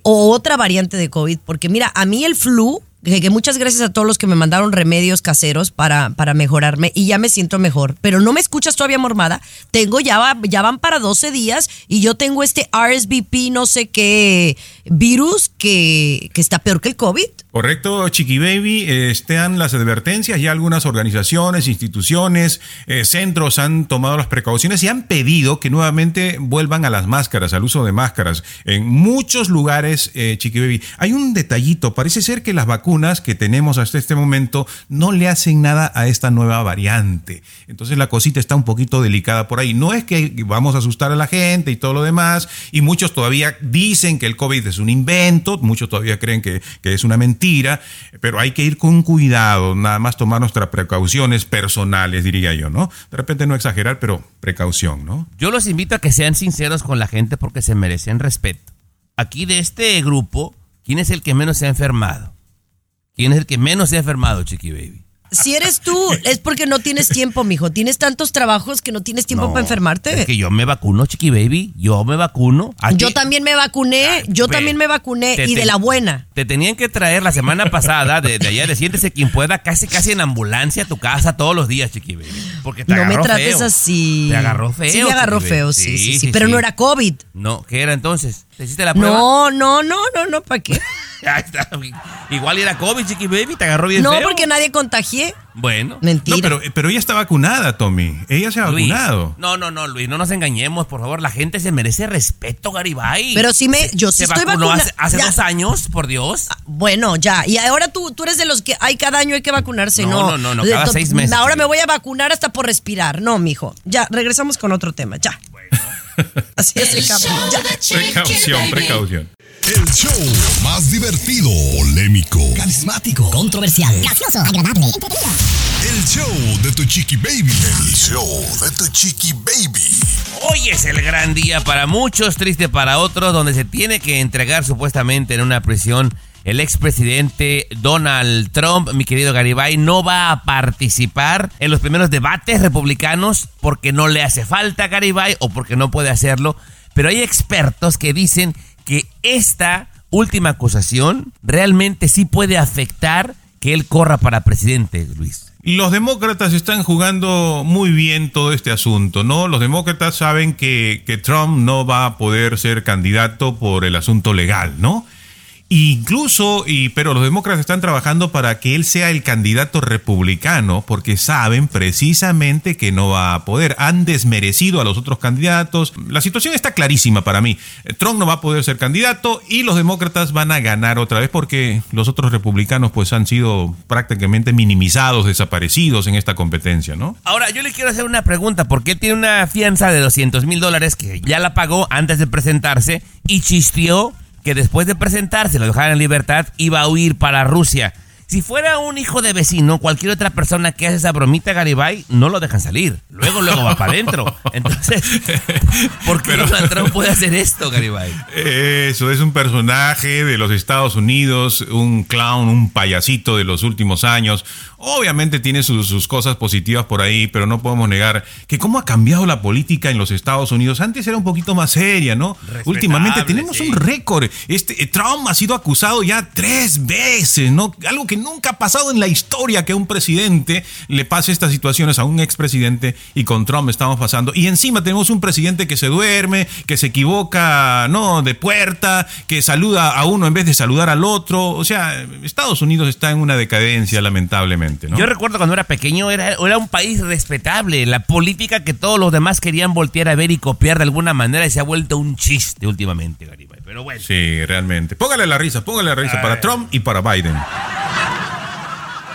O otra variante de COVID, porque mira, a mí el flu, que, muchas gracias a todos los que me mandaron remedios caseros para, para mejorarme y ya me siento mejor, pero no me escuchas todavía mormada. Tengo ya, ya van para 12 días y yo tengo este RSVP, no sé qué virus que, que está peor que el COVID. Correcto, Chiqui Baby. Están las advertencias. Ya algunas organizaciones, instituciones, eh, centros han tomado las precauciones y han pedido que nuevamente vuelvan a las máscaras, al uso de máscaras. En muchos lugares, eh, Chiqui Baby, hay un detallito. Parece ser que las vacunas que tenemos hasta este momento no le hacen nada a esta nueva variante. Entonces la cosita está un poquito delicada por ahí. No es que vamos a asustar a la gente y todo lo demás. Y muchos todavía dicen que el COVID es un invento. Muchos todavía creen que es una mentira. Pero hay que ir con cuidado. Nada más tomar nuestras precauciones personales, diría yo, ¿no? De repente no exagerar, pero precaución, ¿no? Yo los invito a que sean sinceros con la gente porque se merecen respeto. Aquí de este grupo, ¿quién es el que menos se ha enfermado? ¿Quién es el que menos se ha enfermado, Chiqui Baby? Si eres tú, es porque no tienes tiempo, mijo. Tienes tantos trabajos que no tienes tiempo No, para enfermarte. Es que yo me vacuno, Chiqui Baby. Yo me vacuno. Aquí- Yo también me vacuné, yo también me vacuné te- y de la buena. Te tenían que traer la semana pasada de, de allá de Siéntese quien pueda, casi casi en ambulancia a tu casa todos los días, Chiqui Baby. Porque te No me trates feo. así. Te agarró feo. Sí, me agarró feo, sí, sí, sí, pero no era COVID. No, ¿qué era entonces? ¿Te hiciste la prueba? No, no, no, no, no, ¿para qué? Igual era COVID, Chiqui Baby, te agarró bien No, feo. porque nadie contagié. Bueno. Mentira. No, pero, pero ella está vacunada, Tommy. Ella se ha Luis, vacunado. no, no, no, Luis, no nos engañemos, por favor. La gente se merece respeto, Garibay. Pero sí me, yo sí se estoy vacunó vacunada. hace, hace dos años, por Dios. Bueno, ya. Y ahora tú, tú eres de los que hay cada año hay que vacunarse, No, ¿no? no, no, no, cada seis meses, Ahora sí. me voy a vacunar hasta por respirar. No, mijo. Ya, regresamos con otro tema. Ya. Así es. Precaución, precaución. El show más divertido, polémico, Carismático, controversial, gracioso, agradable, entretenido. el show de tu chiqui baby. El show de tu chiqui baby. Hoy es el gran día para muchos, triste para otros, donde se tiene que entregar supuestamente en una prisión el expresidente Donald Trump, mi querido Garibay, no va a participar en los primeros debates republicanos porque no le hace falta Garibay o porque no puede hacerlo. Pero hay expertos que dicen que esta última acusación realmente sí puede afectar que él corra para presidente, Luis. Los demócratas están jugando muy bien todo este asunto, ¿no? Los demócratas saben que, que Trump no va a poder ser candidato por el asunto legal, ¿no? Incluso, y, pero los demócratas están trabajando para que él sea el candidato republicano, porque saben precisamente que no va a poder. Han desmerecido a los otros candidatos. La situación está clarísima para mí. Trump no va a poder ser candidato y los demócratas van a ganar otra vez porque los otros republicanos pues han sido prácticamente minimizados, desaparecidos en esta competencia, ¿no? Ahora, yo le quiero hacer una pregunta, porque él tiene una fianza de 200 mil dólares que ya la pagó antes de presentarse y chistió que después de presentarse, lo dejaran en libertad, iba a huir para Rusia. Si fuera un hijo de vecino, cualquier otra persona que hace esa bromita Garibay, no lo dejan salir. Luego, luego va para adentro. Entonces, ¿por qué Donald Trump puede hacer esto, Garibay? Eso es un personaje de los Estados Unidos, un clown, un payasito de los últimos años. Obviamente tiene sus, sus cosas positivas por ahí, pero no podemos negar que cómo ha cambiado la política en los Estados Unidos. Antes era un poquito más seria, ¿no? Últimamente tenemos un récord. Este Trump ha sido acusado ya tres veces, ¿no? Algo que nunca ha pasado en la historia que un presidente le pase estas situaciones a un expresidente y con Trump estamos pasando. Y encima tenemos un presidente que se duerme, que se equivoca, ¿no? De puerta, que saluda a uno en vez de saludar al otro. O sea, Estados Unidos está en una decadencia, lamentablemente, ¿no? Yo recuerdo cuando era pequeño, era, era un país respetable. La política que todos los demás querían voltear a ver y copiar de alguna manera y se ha vuelto un chiste últimamente. Pero bueno. Sí, realmente. Póngale la risa, póngale la risa para Trump y para Biden.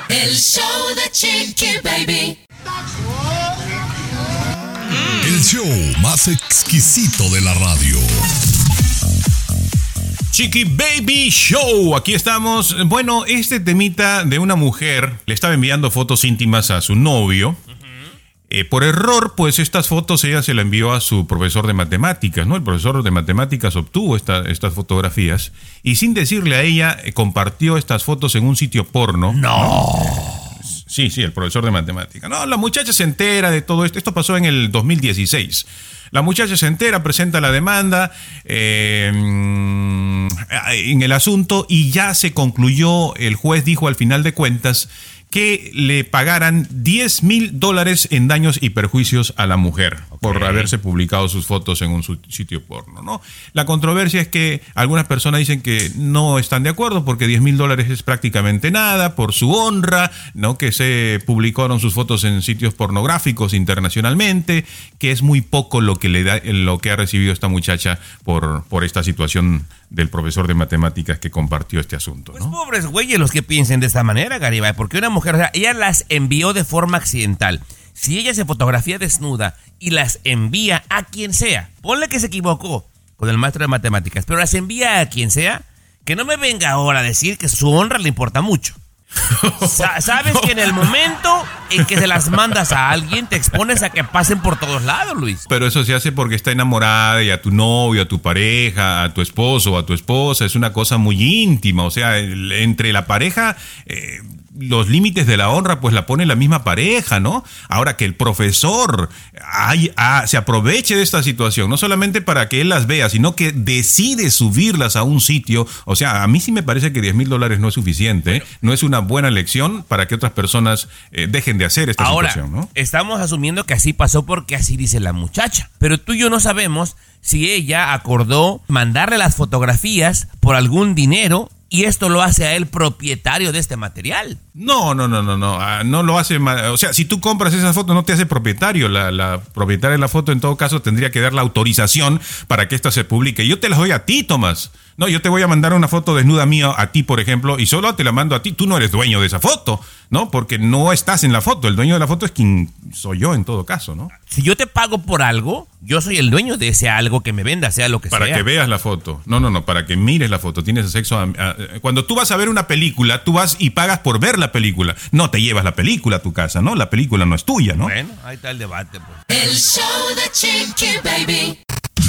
El show de Chiqui Baby. El show más exquisito de la radio. Chiqui Baby Show, aquí estamos. Bueno, este temita de una mujer le estaba enviando fotos íntimas a su novio. Eh, por error, pues estas fotos ella se la envió a su profesor de matemáticas, ¿no? El profesor de matemáticas obtuvo esta- estas fotografías y sin decirle a ella eh, compartió estas fotos en un sitio porno. No. Sí, sí, el profesor de matemáticas. No, la muchacha se entera de todo esto. Esto pasó en el 2016. La muchacha se entera, presenta la demanda eh, mm, en el asunto y ya se concluyó, el juez dijo al final de cuentas que le pagaran 10 mil dólares en daños y perjuicios a la mujer por haberse publicado sus fotos en un sitio porno, ¿no? La controversia es que algunas personas dicen que no están de acuerdo porque 10 mil dólares es prácticamente nada por su honra, ¿no? Que se publicaron sus fotos en sitios pornográficos internacionalmente, que es muy poco lo que le da, lo que ha recibido esta muchacha por, por esta situación del profesor de matemáticas que compartió este asunto, ¿no? Pobres güeyes los que piensen de esta manera, Garibay, porque una mujer, o sea, ella las envió de forma accidental. Si ella se fotografía desnuda y las envía a quien sea, ponle que se equivocó con el maestro de matemáticas, pero las envía a quien sea, que no me venga ahora a decir que su honra le importa mucho. Sa- Sabes que en el momento en que se las mandas a alguien, te expones a que pasen por todos lados, Luis. Pero eso se hace porque está enamorada y a tu novio, a tu pareja, a tu esposo o a tu esposa. Es una cosa muy íntima. O sea, entre la pareja, eh, los límites de la honra, pues la pone la misma pareja, ¿no? Ahora que el profesor se aproveche de esta situación, no solamente para que él las vea, sino que decide subirlas a un sitio. O sea, a mí sí me parece que 10 mil dólares no es suficiente. ¿eh? No es una buena lección para que otras personas eh, dejen de hacer esta Ahora, situación, ¿no? estamos asumiendo que así pasó porque así dice la muchacha. Pero tú y yo no sabemos si ella acordó mandarle las fotografías por algún dinero y esto lo hace a él propietario de este material. No, no, no, no, no. ah, No lo hace. O sea, si tú compras esa foto, no te hace propietario. La, la propietaria de la foto, en todo caso, tendría que dar la autorización para que esta se publique. Yo te las doy a ti, Tomás. No, yo te voy a mandar una foto desnuda mía a ti, por ejemplo, y solo te la mando a ti. Tú no eres dueño de esa foto, ¿no? Porque no estás en la foto. El dueño de la foto es quien soy yo, en todo caso, ¿no? Si yo te pago por algo, yo soy el dueño de ese algo que me venda, sea lo que Para sea. que veas la foto. No, no, no, para que mires la foto. Tienes sexo. a- a- cuando tú vas a ver una película, tú vas y pagas por ver la película. No te llevas la película a tu casa, ¿no? La película no es tuya, ¿no? Bueno, ahí está el debate. Pues. El show de Chiqui Baby.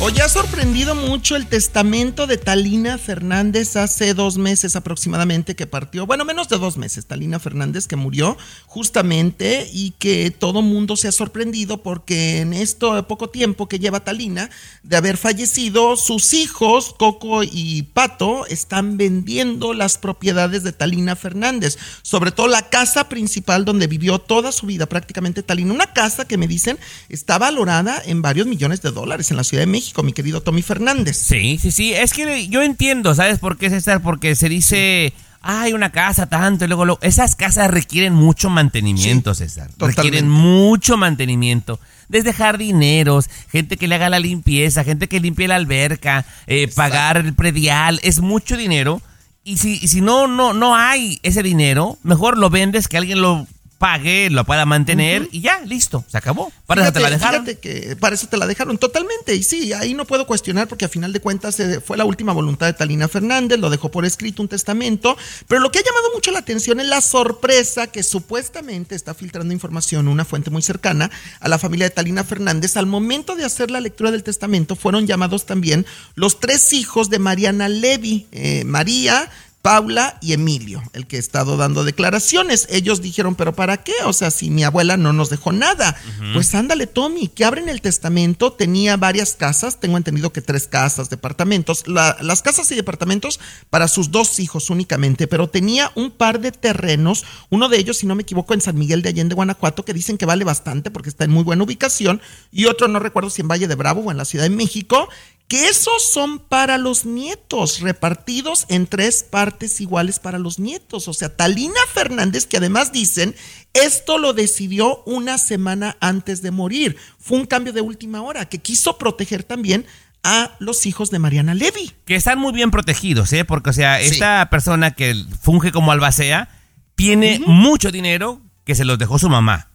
Hoy ha sorprendido mucho el testamento de Talina Fernández hace dos meses aproximadamente que partió, bueno, menos de dos meses, Talina Fernández que murió justamente y que todo mundo se ha sorprendido porque en esto poco tiempo que lleva Talina de haber fallecido, sus hijos, Coco y Pato, están vendiendo las propiedades de Talina Fernández, sobre todo la casa principal donde vivió toda su vida prácticamente Talina, una casa que me dicen está valorada en varios millones de dólares en la Ciudad de México, mi querido Tommy Fernández. Sí, sí, sí. Es que yo entiendo, ¿sabes por qué, César? Porque se dice, hay una casa tanto, y luego, luego- esas casas requieren mucho mantenimiento, César. totalmente. Requieren mucho mantenimiento. Desde jardineros, gente que le haga la limpieza, gente que limpie la alberca, eh, pagar el predial, es mucho dinero. Y si, y si no, no, no hay ese dinero, mejor lo vendes que alguien lo pague, lo pueda mantener y ya, listo, se acabó. Para eso te la Fíjate- dejaron. fíjate que para eso te la dejaron totalmente. Y sí, ahí no puedo cuestionar porque a final de cuentas eh, fue la última voluntad de Talina Fernández, lo dejó por escrito un testamento. Pero lo que ha llamado mucho la atención es la sorpresa que supuestamente está filtrando información una fuente muy cercana a la familia de Talina Fernández. Al momento de hacer la lectura del testamento fueron llamados también los tres hijos de Mariana Levy, eh, María, Paula y Emilio, el que ha estado dando declaraciones. Ellos dijeron, pero ¿para qué? O sea, si mi abuela no nos dejó nada. Pues ándale, Tommy, que abren el testamento, tenía varias casas, tengo entendido que tres casas, departamentos, La- las casas y departamentos para sus dos hijos únicamente, pero tenía un par de terrenos, uno de ellos, si no me equivoco, en San Miguel de Allende, Guanajuato, que dicen que vale bastante porque está en muy buena ubicación, y otro, no recuerdo si en Valle de Bravo o en la Ciudad de México, que esos son para los nietos, repartidos en tres partes iguales para los nietos. O sea, Talina Fernández, que además dicen, esto lo decidió una semana antes de morir. Fue un cambio de última hora, que quiso proteger también a los hijos de Mariana Levy. Que están muy bien protegidos, ¿eh? Porque, o sea, Sí. esta persona que funge como albacea tiene mucho dinero que se los dejó su mamá.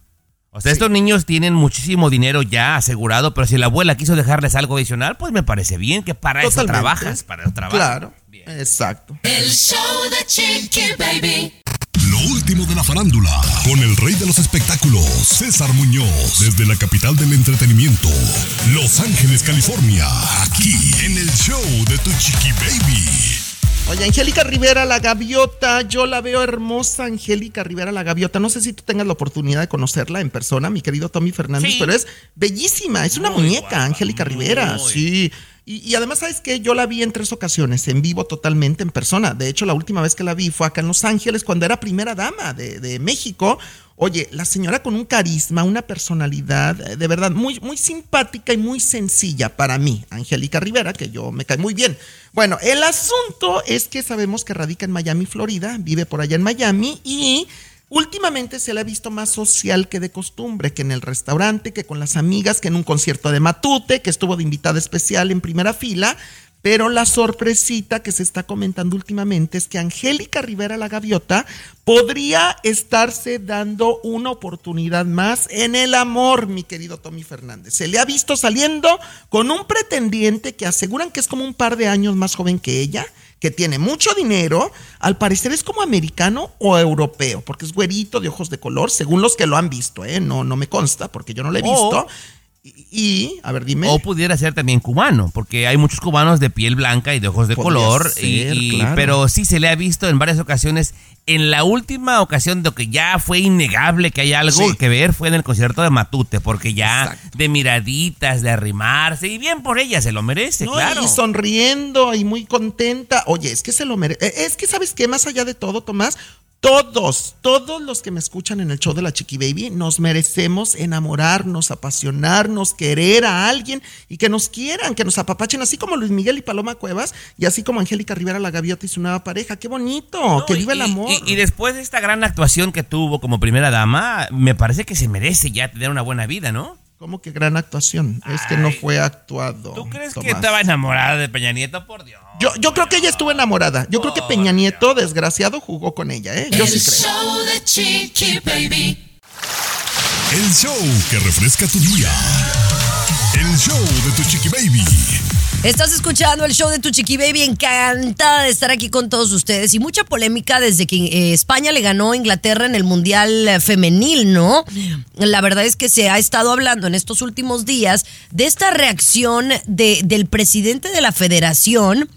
O sea, estos niños tienen muchísimo dinero ya asegurado, pero si la abuela quiso dejarles algo adicional, pues me parece bien que para eso trabajas, para eso trabajas. Claro, exacto. El show de Chiqui Baby. Lo último de la farándula, con el rey de los espectáculos, César Muñoz, desde la capital del entretenimiento, Los Ángeles, California, aquí en el show de Tu Chiqui Baby. Oye, Angélica Rivera, la gaviota, yo la veo hermosa, Angélica Rivera, la gaviota. No sé si tú tengas la oportunidad de conocerla en persona, mi querido Tommy Fernández, Sí. pero es bellísima, es una muñeca, Angélica Rivera, sí. Y, y además, ¿sabes qué? Yo la vi en tres ocasiones, en vivo totalmente, en persona. De hecho, la última vez que la vi fue acá en Los Ángeles, cuando era primera dama de, de México. Oye, la señora con un carisma, una personalidad, eh, de verdad, muy, muy simpática y muy sencilla para mí, Angélica Rivera, que yo me cae muy bien. Bueno, el asunto es que sabemos que radica en Miami, Florida, vive por allá en Miami y últimamente se la ha visto más social que de costumbre, que en el restaurante, que con las amigas, que en un concierto de Matute, que estuvo de invitada especial en primera fila. Pero la sorpresita que se está comentando últimamente es que Angélica Rivera la Gaviota podría estarse dando una oportunidad más en el amor, mi querido Tommy Fernández. Se le ha visto saliendo con un pretendiente que aseguran que es como un par de años más joven que ella, que tiene mucho dinero, al parecer es como americano o europeo, porque es güerito de ojos de color, según los que lo han visto, ¿eh? No, no me consta, porque yo no lo he visto. Y, a ver, dime. O pudiera ser también cubano, porque hay muchos cubanos de piel blanca y de ojos de Podría color. y- ser, y- claro. Pero sí se le ha visto en varias ocasiones. En la última ocasión de que ya fue innegable que hay algo Sí. que ver fue en el concierto de Matute, porque ya Exacto. de miraditas, de arrimarse, y bien por ella, se lo merece, No, claro. Y sonriendo y muy contenta. Oye, es que se lo merece. Es que, ¿sabes qué? Más allá de todo, Tomás, todos, todos los que me escuchan en el show de la Chiqui Baby, nos merecemos enamorarnos, apasionarnos, querer a alguien y que nos quieran, que nos apapachen, así como Luis Miguel y Paloma Cuevas, y así como Angélica Rivera la Gaviota y su nueva pareja. ¡Qué bonito! No, ¡Que viva el amor! Y, y después de esta gran actuación que tuvo como primera dama, me parece que se merece ya tener una buena vida, ¿no? ¿Cómo que gran actuación? Es que no fue actuado. ¿Tú crees que estaba enamorada de Peña Nieto? Por Dios. Yo, yo creo que ella estuvo enamorada. Yo creo que Peña Nieto, desgraciado, jugó con ella, ¿eh? Yo El sí creo. show de Chiqui Baby. El show que refresca tu día. El show de Tu Chiqui Baby. Estás escuchando el show de Tu Chiqui Baby, encantada de estar aquí con todos ustedes y mucha polémica desde que eh, España le ganó a Inglaterra en el Mundial eh, Femenil, ¿no? La verdad es que se ha estado hablando en estos últimos días de esta reacción de, del presidente de la federación.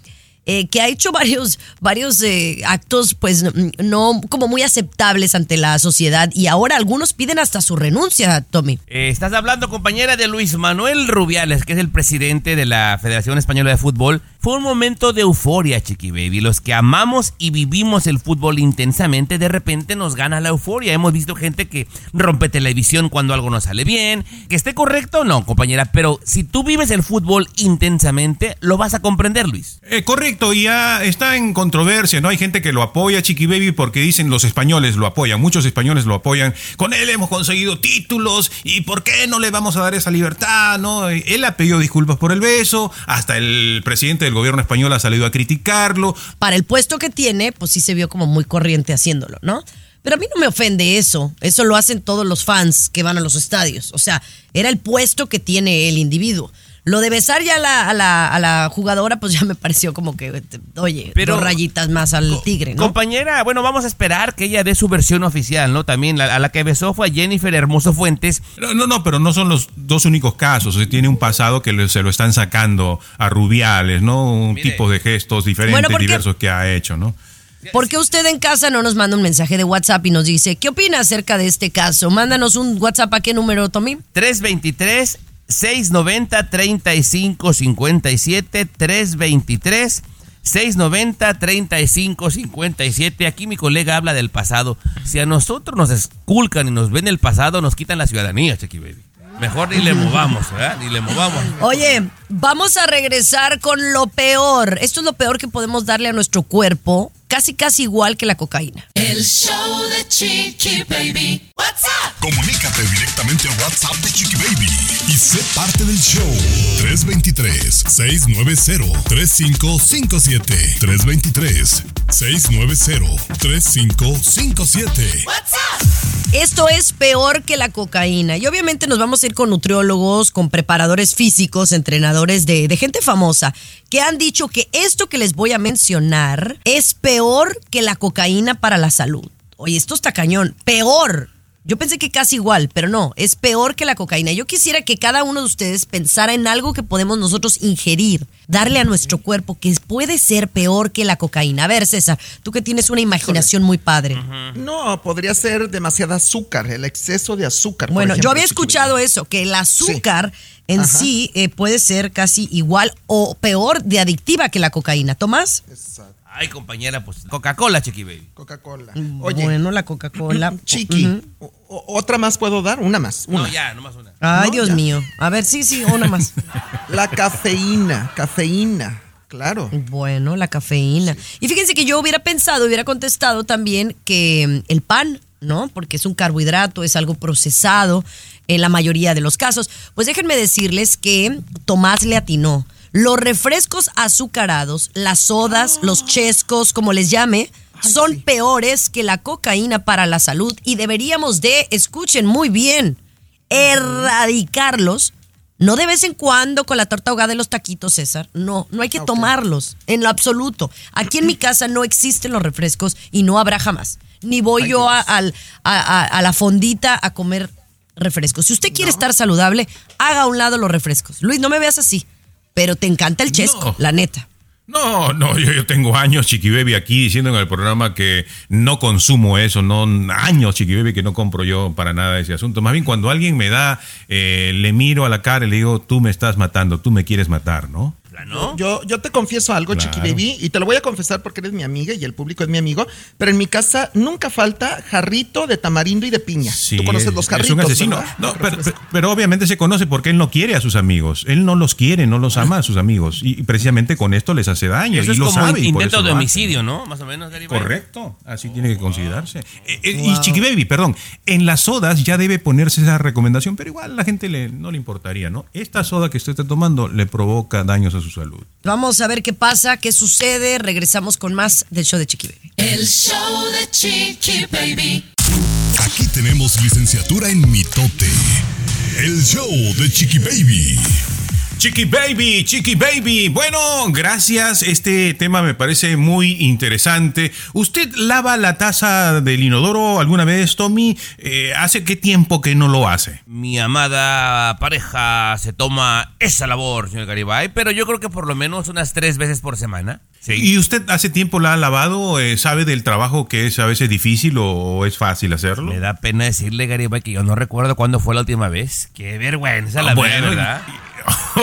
Eh, que ha hecho varios, varios eh, actos, pues n- no como muy aceptables ante la sociedad y ahora algunos piden hasta su renuncia, Tommy. Eh, estás hablando, compañera, de Luis Manuel Rubiales, que es el presidente de la Federación Española de Fútbol. Fue un momento de euforia, Chiqui Baby. Los que amamos y vivimos el fútbol intensamente, de repente nos gana la euforia. Hemos visto gente que rompe televisión cuando algo no sale bien. Que esté correcto, no, compañera. Pero si tú vives el fútbol intensamente, lo vas a comprender, Luis. Eh, correcto, y ya está en controversia, ¿no? Hay gente que lo apoya, Chiqui Baby, porque dicen los españoles lo apoyan, muchos españoles lo apoyan. Con él hemos conseguido títulos, ¿y por qué no le vamos a dar esa libertad, no? Él ha pedido disculpas por el beso, hasta el presidente del gobierno español ha salido a criticarlo. para el puesto que tiene, pues sí se vio como muy corriente haciéndolo, ¿no? Pero a mí no me ofende eso. Eso lo hacen todos los fans que van a los estadios. O sea, era el puesto que tiene el individuo. Lo de besar ya a la, a la, a la jugadora, pues ya me pareció como que, oye, Pero- dos rayitas más al tigre, ¿no? Compañera, bueno, vamos a esperar que ella dé su versión oficial, ¿no? También la- a la que besó fue a Jennifer Hermoso Fuentes. No, no, no, pero no son los dos únicos casos. O sea, tiene un pasado que le- se lo están sacando a Rubiales, ¿no? Un tipo de gestos diferentes, Bueno, diversos que ha hecho, ¿no? ¿Por qué usted en casa no nos manda un mensaje de WhatsApp y nos dice, ¿qué opina acerca de este caso? Mándanos un WhatsApp a qué número, Tommy. 323 690 3557 323 690 3557 Aquí mi colega habla del pasado. Si a nosotros nos esculcan y nos ven el pasado, nos quitan la ciudadanía, Chequi Baby. Mejor ni le movamos, ¿verdad? Ni le movamos. Oye, vamos a regresar con lo peor. Esto es lo peor que podemos darle a nuestro cuerpo, casi casi igual que la cocaína. El show de Chiqui Baby. What's up? Comunícate directamente a WhatsApp de Chiqui Baby y sé parte del show. 323-690-3557. 323-690-3557. What's up? Esto es peor que la cocaína. Y obviamente nos vamos a ir con nutriólogos, con preparadores físicos, entrenadores de, de gente famosa, que han dicho que esto que les voy a mencionar es peor que la cocaína para la salud. Oye, esto está cañón. Peor. Yo pensé que casi igual, pero no, es peor que la cocaína. Yo quisiera que cada uno de ustedes pensara en algo que podemos nosotros ingerir, darle a nuestro cuerpo, que puede ser peor que la cocaína. A ver, César, tú que tienes una imaginación muy padre. No, podría ser demasiada azúcar, el exceso de azúcar. por Bueno, yo había escuchado eso, que el azúcar en Ajá. sí eh, puede ser casi igual o peor de adictiva que la cocaína. ¿Tomás? Ay, compañera, pues Coca-Cola, Chequi Baby. Coca-Cola. Oye, Bueno, la Coca-Cola. Chiqui, ¿otra más puedo dar? Una más. Una. No, ya, nomás una. Ay, No, Dios ya. mío. A ver, sí, sí, una más. La cafeína, cafeína, claro. Bueno, la cafeína. Y fíjense que yo hubiera pensado, hubiera contestado también que mm, el pan, ¿no? Porque es un carbohidrato, es algo procesado en la mayoría de los casos. Pues déjenme decirles que Tomás le atinó. Los refrescos azucarados, las sodas, los chescos, como les llame, son peores que la cocaína para la salud y deberíamos de, escuchen muy bien, erradicarlos. No de vez en cuando con la torta ahogada de los taquitos, César. No, no hay que tomarlos en lo absoluto. Aquí en mi casa no existen los refrescos y no habrá jamás. Ni voy yo a, al- a- a- a la fondita a comer refrescos. Si usted quiere estar saludable, haga a un lado los refrescos. Luis, no me veas así, pero te encanta el chesco, No. la neta. No, no, yo, yo tengo años, Chiqui Baby, aquí diciendo en el programa que no consumo eso, no años, Chiqui Baby, que no compro yo para nada ese asunto. Más bien, cuando alguien me da, eh, le miro a la cara y le digo, tú me estás matando, tú me quieres matar, ¿no? ¿No? Yo, yo te confieso algo, Claro. Chiqui Baby, y te lo voy a confesar porque eres mi amiga y el público es mi amigo, pero en mi casa nunca falta jarrito de tamarindo y de piña. Sí, Tú conoces es- los es jarritos, un asesino. ¿verdad? No, pero, pero- pero obviamente se conoce porque él no quiere a sus amigos. Él no los quiere, no los ama a sus amigos. Y, y precisamente con esto les hace daño. Eso y es lo como sabe, intento de homicidio, ¿no? Más o menos. Correcto, así tiene que considerarse. Eh, eh, Y Chiqui Baby, perdón, en las sodas ya debe ponerse esa recomendación, pero igual a la gente le, no le importaría, ¿no? Esta soda que usted está tomando le provoca daños a su salud. Vamos a ver qué pasa, qué sucede. Regresamos con más del show de Chiqui Baby. El show de Chiqui Baby. Aquí tenemos licenciatura en mitote. El show de Chiqui Baby. Chiqui Baby, Chiqui Baby. Bueno, gracias. Este tema me parece muy interesante. ¿Usted lava la taza del inodoro alguna vez, Tommy? Eh, ¿Hace qué tiempo que no lo hace? Mi amada pareja se toma esa labor, señor Garibay, pero yo creo que por lo menos unas tres veces por semana. Sí. ¿Y usted hace tiempo la ha lavado? Eh, ¿Sabe del trabajo que es a veces difícil o es fácil hacerlo? Me da pena decirle, Garibay, que yo no recuerdo cuándo fue la última vez. Qué vergüenza, la Ah, bueno, verdad.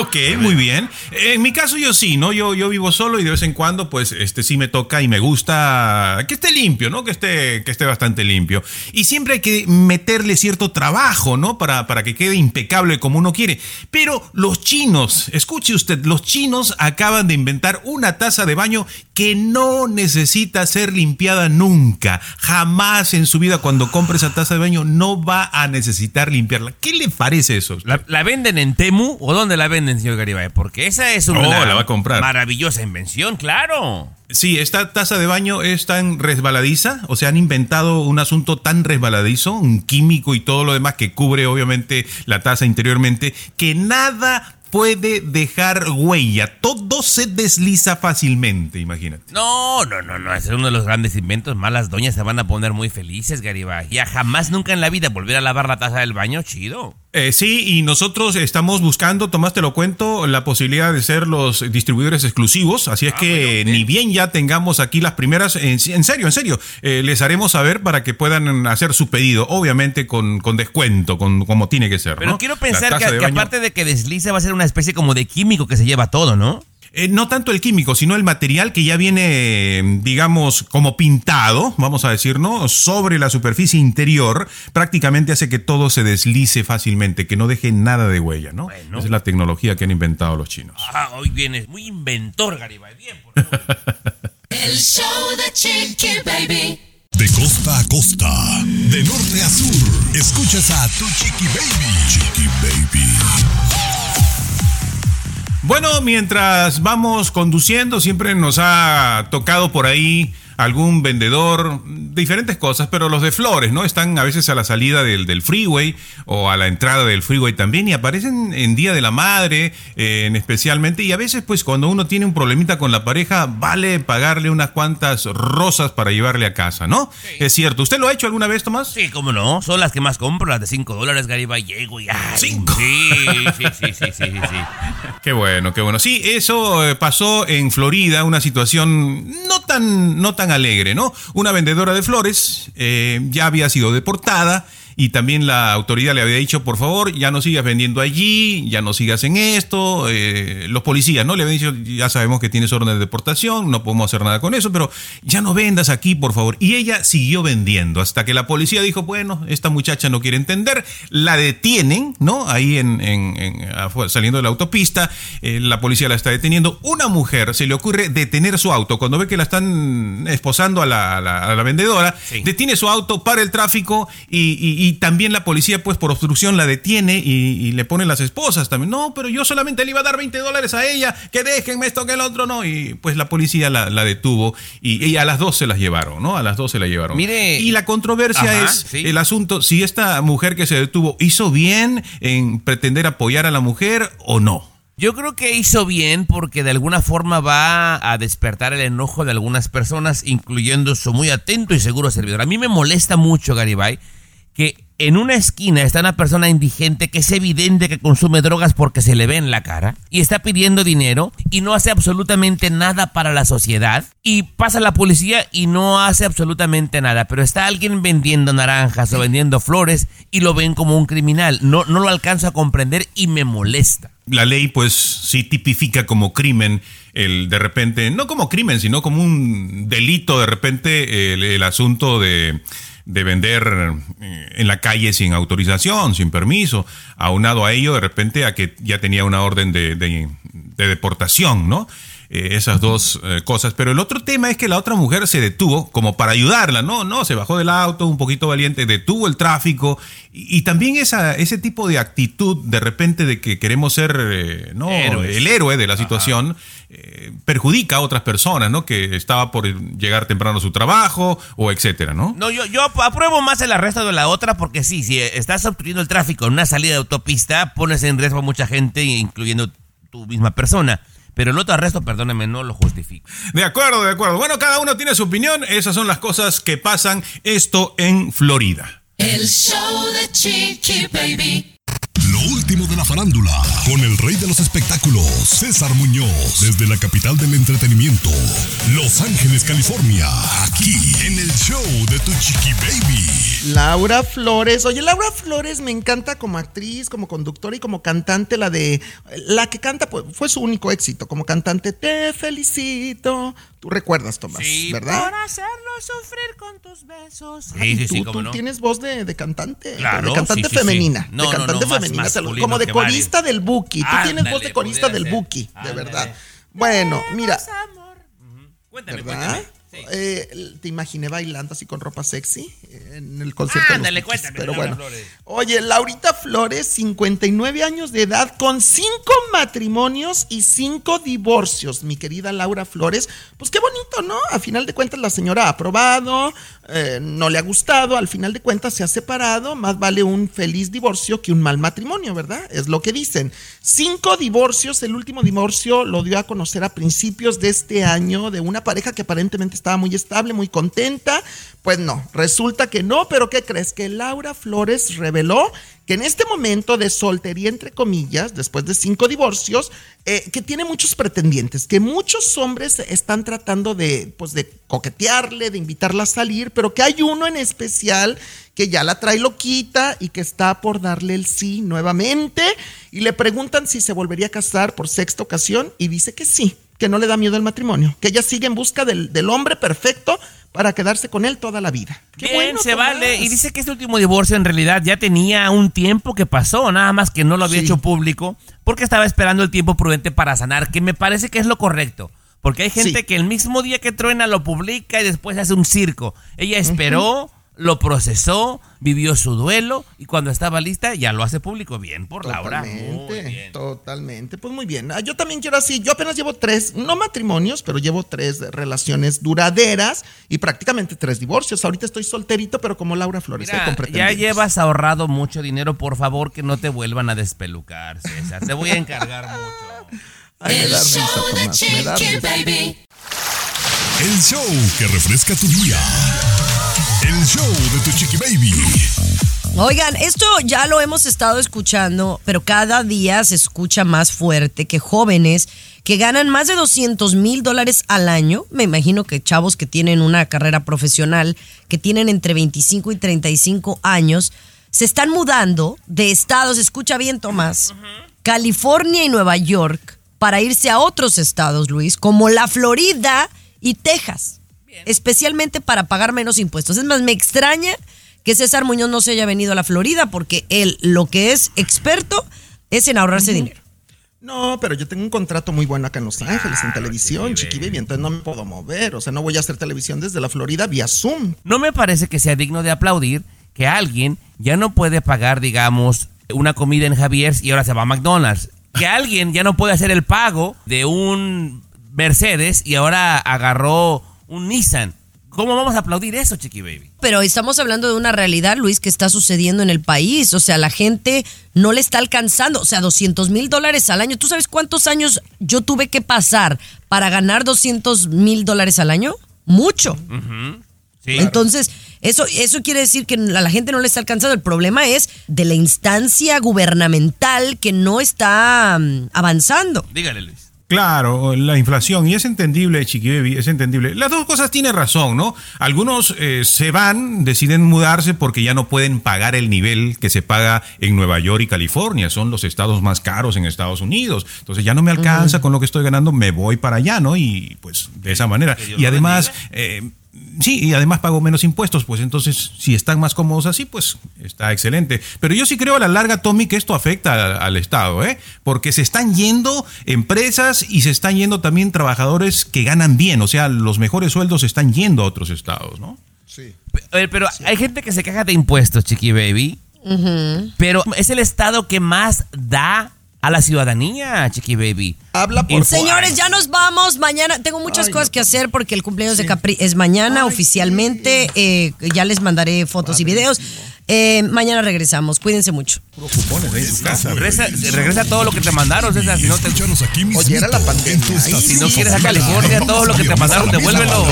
Ok, muy bien. En mi caso yo sí, ¿no? Yo, yo vivo solo y de vez en cuando pues este sí me toca y me gusta que esté limpio, ¿no? Que esté, que esté bastante limpio. Y siempre hay que meterle cierto trabajo, ¿no? Para, para que quede impecable como uno quiere. Pero los chinos, escuche usted, los chinos acaban de inventar una taza de baño que no necesita ser limpiada nunca. Jamás en su vida cuando compre esa taza de baño no va a necesitar limpiarla. ¿Qué le parece eso? ¿La, la venden en Temu o dónde la venden, señor Garibay? Porque esa es una Oh, la va a comprar. maravillosa invención, claro. Sí, esta taza de baño es tan resbaladiza, o sea, han inventado un asunto tan resbaladizo, un químico y todo lo demás que cubre obviamente la taza interiormente, que nada puede dejar huella, todo se desliza fácilmente, imagínate. No, no, no, no, ese es uno de los grandes inventos. Malas doñas se van a poner muy felices, Garibay. Ya jamás nunca en la vida volver a lavar la taza del baño, chido. Eh, sí, y nosotros estamos buscando, Tomás, te lo cuento, la posibilidad de ser los distribuidores exclusivos. Así es que ni bien ya tengamos aquí las primeras, en, en serio, en serio, eh, les haremos saber para que puedan hacer su pedido, obviamente con, con descuento, con, como tiene que ser. Pero ¿no? quiero pensar que, de que baño- aparte de que desliza va a ser una especie como de químico que se lleva todo, ¿no? Eh, no tanto el químico, sino el material que ya viene, digamos, como pintado, vamos a decir, ¿no? Sobre la superficie interior, prácticamente hace que todo se deslice fácilmente, que no deje nada de huella, ¿no? Esa es la tecnología que han inventado los chinos. Ah, hoy vienes muy inventor, Garibay. Bien, por El show de Chiqui Baby. De costa a costa, de norte a sur, escuchas a tu chiqui baby. Chiqui baby. Bueno, mientras vamos conduciendo, siempre nos ha tocado por ahí algún vendedor, diferentes cosas, pero los de flores, ¿no? Están a veces a la salida del, del freeway o a la entrada del freeway también y aparecen en Día de la Madre, eh, en especialmente, y a veces pues cuando uno tiene un problemita con la pareja, vale pagarle unas cuantas rosas para llevarle a casa, ¿no? Es cierto. ¿Usted lo ha hecho alguna vez, Tomás? Sí, cómo no. Son las que más compro, las de 5 dólares, Garibay. Llego y. ¡ay! ¿Cinco? Sí, sí, sí, sí, sí, sí, sí. Qué bueno, qué bueno. Sí, eso eh, pasó en Florida, una situación no tan, no tan alegre, ¿no? Una vendedora de flores eh, ya había sido deportada y también la autoridad le había dicho, por favor, ya no sigas vendiendo allí, ya no sigas en esto. Eh, los policías, ¿no? Le habían dicho, ya sabemos que tienes orden de deportación, no podemos hacer nada con eso, pero ya no vendas aquí, por favor. Y ella siguió vendiendo hasta que la policía dijo, bueno, esta muchacha no quiere entender, la detienen, ¿no? Ahí en, en- en- saliendo de la autopista, eh, la policía la está deteniendo. Una mujer se le ocurre detener su auto cuando ve que la están esposando a la, a la- a la vendedora, detiene su auto, para el tráfico y, y- y también la policía, pues por obstrucción, la detiene y, y le pone las esposas también. No, pero yo solamente le iba a dar 20 dólares a ella, que déjenme esto que el otro no. Y pues la policía la, la detuvo y, y a las dos se las llevaron, ¿no? A las dos se la llevaron. Mire- Y la controversia Ajá, es sí. el asunto, si esta mujer que se detuvo hizo bien en pretender apoyar a la mujer o no. Yo creo que hizo bien porque de alguna forma va a despertar el enojo de algunas personas, incluyendo su muy atento y seguro servidor. A mí me molesta mucho, Garibay, que en una esquina está una persona indigente que es evidente que consume drogas porque se le ve en la cara y está pidiendo dinero y no hace absolutamente nada para la sociedad y pasa la policía y no hace absolutamente nada, pero está alguien vendiendo naranjas o vendiendo flores y lo ven como un criminal. No, no lo alcanzo a comprender y me molesta. la ley pues sí tipifica como crimen el de repente, no como crimen, sino como un delito de repente el, el asunto de, de vender eh, en la calle sin autorización, sin permiso, aunado a ello de repente a que ya tenía una orden de, de- de deportación, ¿no? Eh, esas dos eh, cosas. Pero el otro tema es que la otra mujer se detuvo como para ayudarla, ¿no? No, se bajó del auto, un poquito valiente, detuvo el tráfico. Y, y también esa, ese tipo de actitud de repente de que queremos ser, eh, ¿no? Héroes. El héroe de la situación eh, perjudica a otras personas, ¿no? Que estaba por llegar temprano a su trabajo o etcétera, ¿no? No, yo, yo ap- apruebo más el arresto de la otra porque sí, si estás obstruyendo el tráfico en una salida de autopista, pones en riesgo a mucha gente, incluyendo tu misma persona. Pero el otro arresto, perdóneme, no lo justifico. De acuerdo, de acuerdo. Bueno, cada uno tiene su opinión. Esas son las cosas que pasan esto en Florida. El show de Chiqui Baby. Lo último de la farándula, con el rey de los espectáculos, César Muñoz, desde la capital del entretenimiento, Los Ángeles, California, aquí en el show de Tu Chiqui Baby. Laura Flores. Oye, Laura Flores me encanta como actriz, como conductora y como cantante. La de. La que canta, pues, fue su único éxito. Como cantante, te felicito. Tú recuerdas, Tomás, ¿verdad? hacerlo sufrir con tus besos. Ay, Sí, sí, tú, sí, tú cómo no. tienes voz de, de cantante. Claro, de cantante femenina. No, de cantante no, femenina. como de corista del Buki. Tú tienes voz de corista del. Buki, de verdad. Bueno, mira. Cuéntame, ¿verdad? cuéntame. Sí. Eh, te imaginé bailando así con ropa sexy en el concierto. Ándale, Piquis, cuéntame, Pero Laura bueno. Flores. Oye, Laurita Flores, 59 años de edad, con cinco matrimonios y cinco divorcios. Mi querida Laura Flores, pues qué bonito, ¿no? A final de cuentas la señora ha aprobado, eh, no le ha gustado, al final de cuentas se ha separado, más vale un feliz divorcio que un mal matrimonio, ¿verdad? Es lo que dicen. Cinco divorcios, el último divorcio lo dio a conocer a principios de este año de una pareja que aparentemente estaba muy estable, muy contenta. Pues no, resulta que no, pero ¿qué crees? Que Laura Flores reveló que en este momento de soltería, entre comillas, después de cinco divorcios, eh, que tiene muchos pretendientes, que muchos hombres están tratando de, pues, de coquetearle, de invitarla a salir, pero que hay uno en especial que ya la trae loquita y que está por darle el sí nuevamente. Y le preguntan si se volvería a casar por sexta ocasión y dice que sí, que no le da miedo el matrimonio, que ella sigue en busca del, del hombre perfecto para quedarse con él toda la vida. Qué Bien, bueno, se Tomás. vale. Y dice que este último divorcio en realidad ya tenía un tiempo que pasó, nada más que no lo había Sí. hecho público porque estaba esperando el tiempo prudente para sanar, que me parece que es lo correcto. Porque hay gente Sí. que el mismo día que truena lo publica y después hace un circo. Ella esperó, lo procesó, vivió su duelo y cuando estaba lista ya lo hace público. Bien por Laura. Muy Totalmente, bien. totalmente. Pues muy bien. Ah, Yo también quiero así. Yo apenas llevo tres, no matrimonios, pero llevo tres relaciones duraderas y prácticamente tres divorcios. Ahorita estoy solterito, pero como Laura Flores. Mira, con ya llevas ahorrado mucho dinero, por favor que no te vuelvan a despelucar, César. Te voy a encargar mucho. Ay, me El da risa, show de Tomás, me da Chiqui risa. Baby. El show que refresca tu día. El show de tu chiqui baby. Oigan, esto ya lo hemos estado escuchando, pero cada día se escucha más fuerte que jóvenes que ganan más de 200 mil dólares al año, me imagino que chavos que tienen una carrera profesional, que tienen entre 25 y 35 años, se están mudando de estados, escucha bien Tomás, California y Nueva York, para irse a otros estados, Luis, como la Florida y Texas, especialmente para pagar menos impuestos. Es más, me extraña que César Muñoz no se haya venido a la Florida porque él lo que es experto es en ahorrarse dinero. No, pero yo tengo un contrato muy bueno acá en Los Ángeles, en televisión, Chiqui Baby, entonces no me puedo mover. O sea, no voy a hacer televisión desde la Florida vía Zoom. No me parece que sea digno de aplaudir que alguien ya no puede pagar, digamos, una comida en Javier's y ahora se va a McDonald's. Que alguien ya no puede hacer el pago de un Mercedes y ahora agarró un Nissan. ¿Cómo vamos a aplaudir eso, Chiqui Baby? Pero estamos hablando de una realidad, Luis, que está sucediendo en el país. O sea, la gente no le está alcanzando. O sea, 200 mil dólares al año. ¿Tú sabes cuántos años yo tuve que pasar para ganar 200 mil dólares al año? Mucho. Sí. Entonces, eso, eso quiere decir que a la gente no le está alcanzando. El problema es de la instancia gubernamental que no está mm, avanzando. Dígale, Luis. Claro, la inflación, y es entendible, Chiqui Baby, es entendible. Las dos cosas tienen razón, ¿no? Algunos eh, se van, deciden mudarse porque ya no pueden pagar el nivel que se paga en Nueva York y California. Son los estados más caros en Estados Unidos. Entonces ya no me alcanza con lo que estoy ganando, me voy para allá, ¿no? Y pues de esa manera. Y además, eh, sí, y además pago menos impuestos, pues entonces si están más cómodos así, pues está excelente. Pero yo sí creo a la larga, Tommy, que esto afecta al, al Estado, ¿eh? Porque se están yendo empresas y se están yendo también trabajadores que ganan bien, o sea, los mejores sueldos se están yendo a otros estados, ¿no? Sí. Pe- Pero hay gente que se queja de impuestos, Chiqui Baby. Pero es el estado que más da a la ciudadanía, Chiqui Baby. Habla por Señores, ya nos vamos. Mañana tengo muchas Ay, cosas no. que hacer porque el cumpleaños de Capri es mañana Ay, oficialmente. Eh, ya les mandaré fotos y videos. Eh, mañana regresamos. Cuídense mucho. Cupones casa. Regresa, regresa todo lo que te mandaron, César. Si no, te, aquí Oye, era la pandemia. Ay, si no quieres a. California, todo lo que te mandaron, devuélvelo.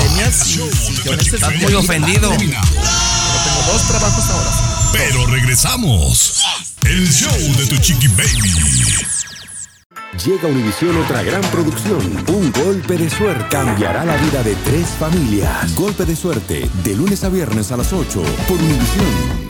Estás muy ofendido. Pero tengo dos trabajos ahora. Pero regresamos. El show de tu chiqui baby. Llega Univisión otra gran producción. Un golpe de suerte cambiará la vida de tres familias. Golpe de suerte, de lunes a viernes a las 8 por Univisión.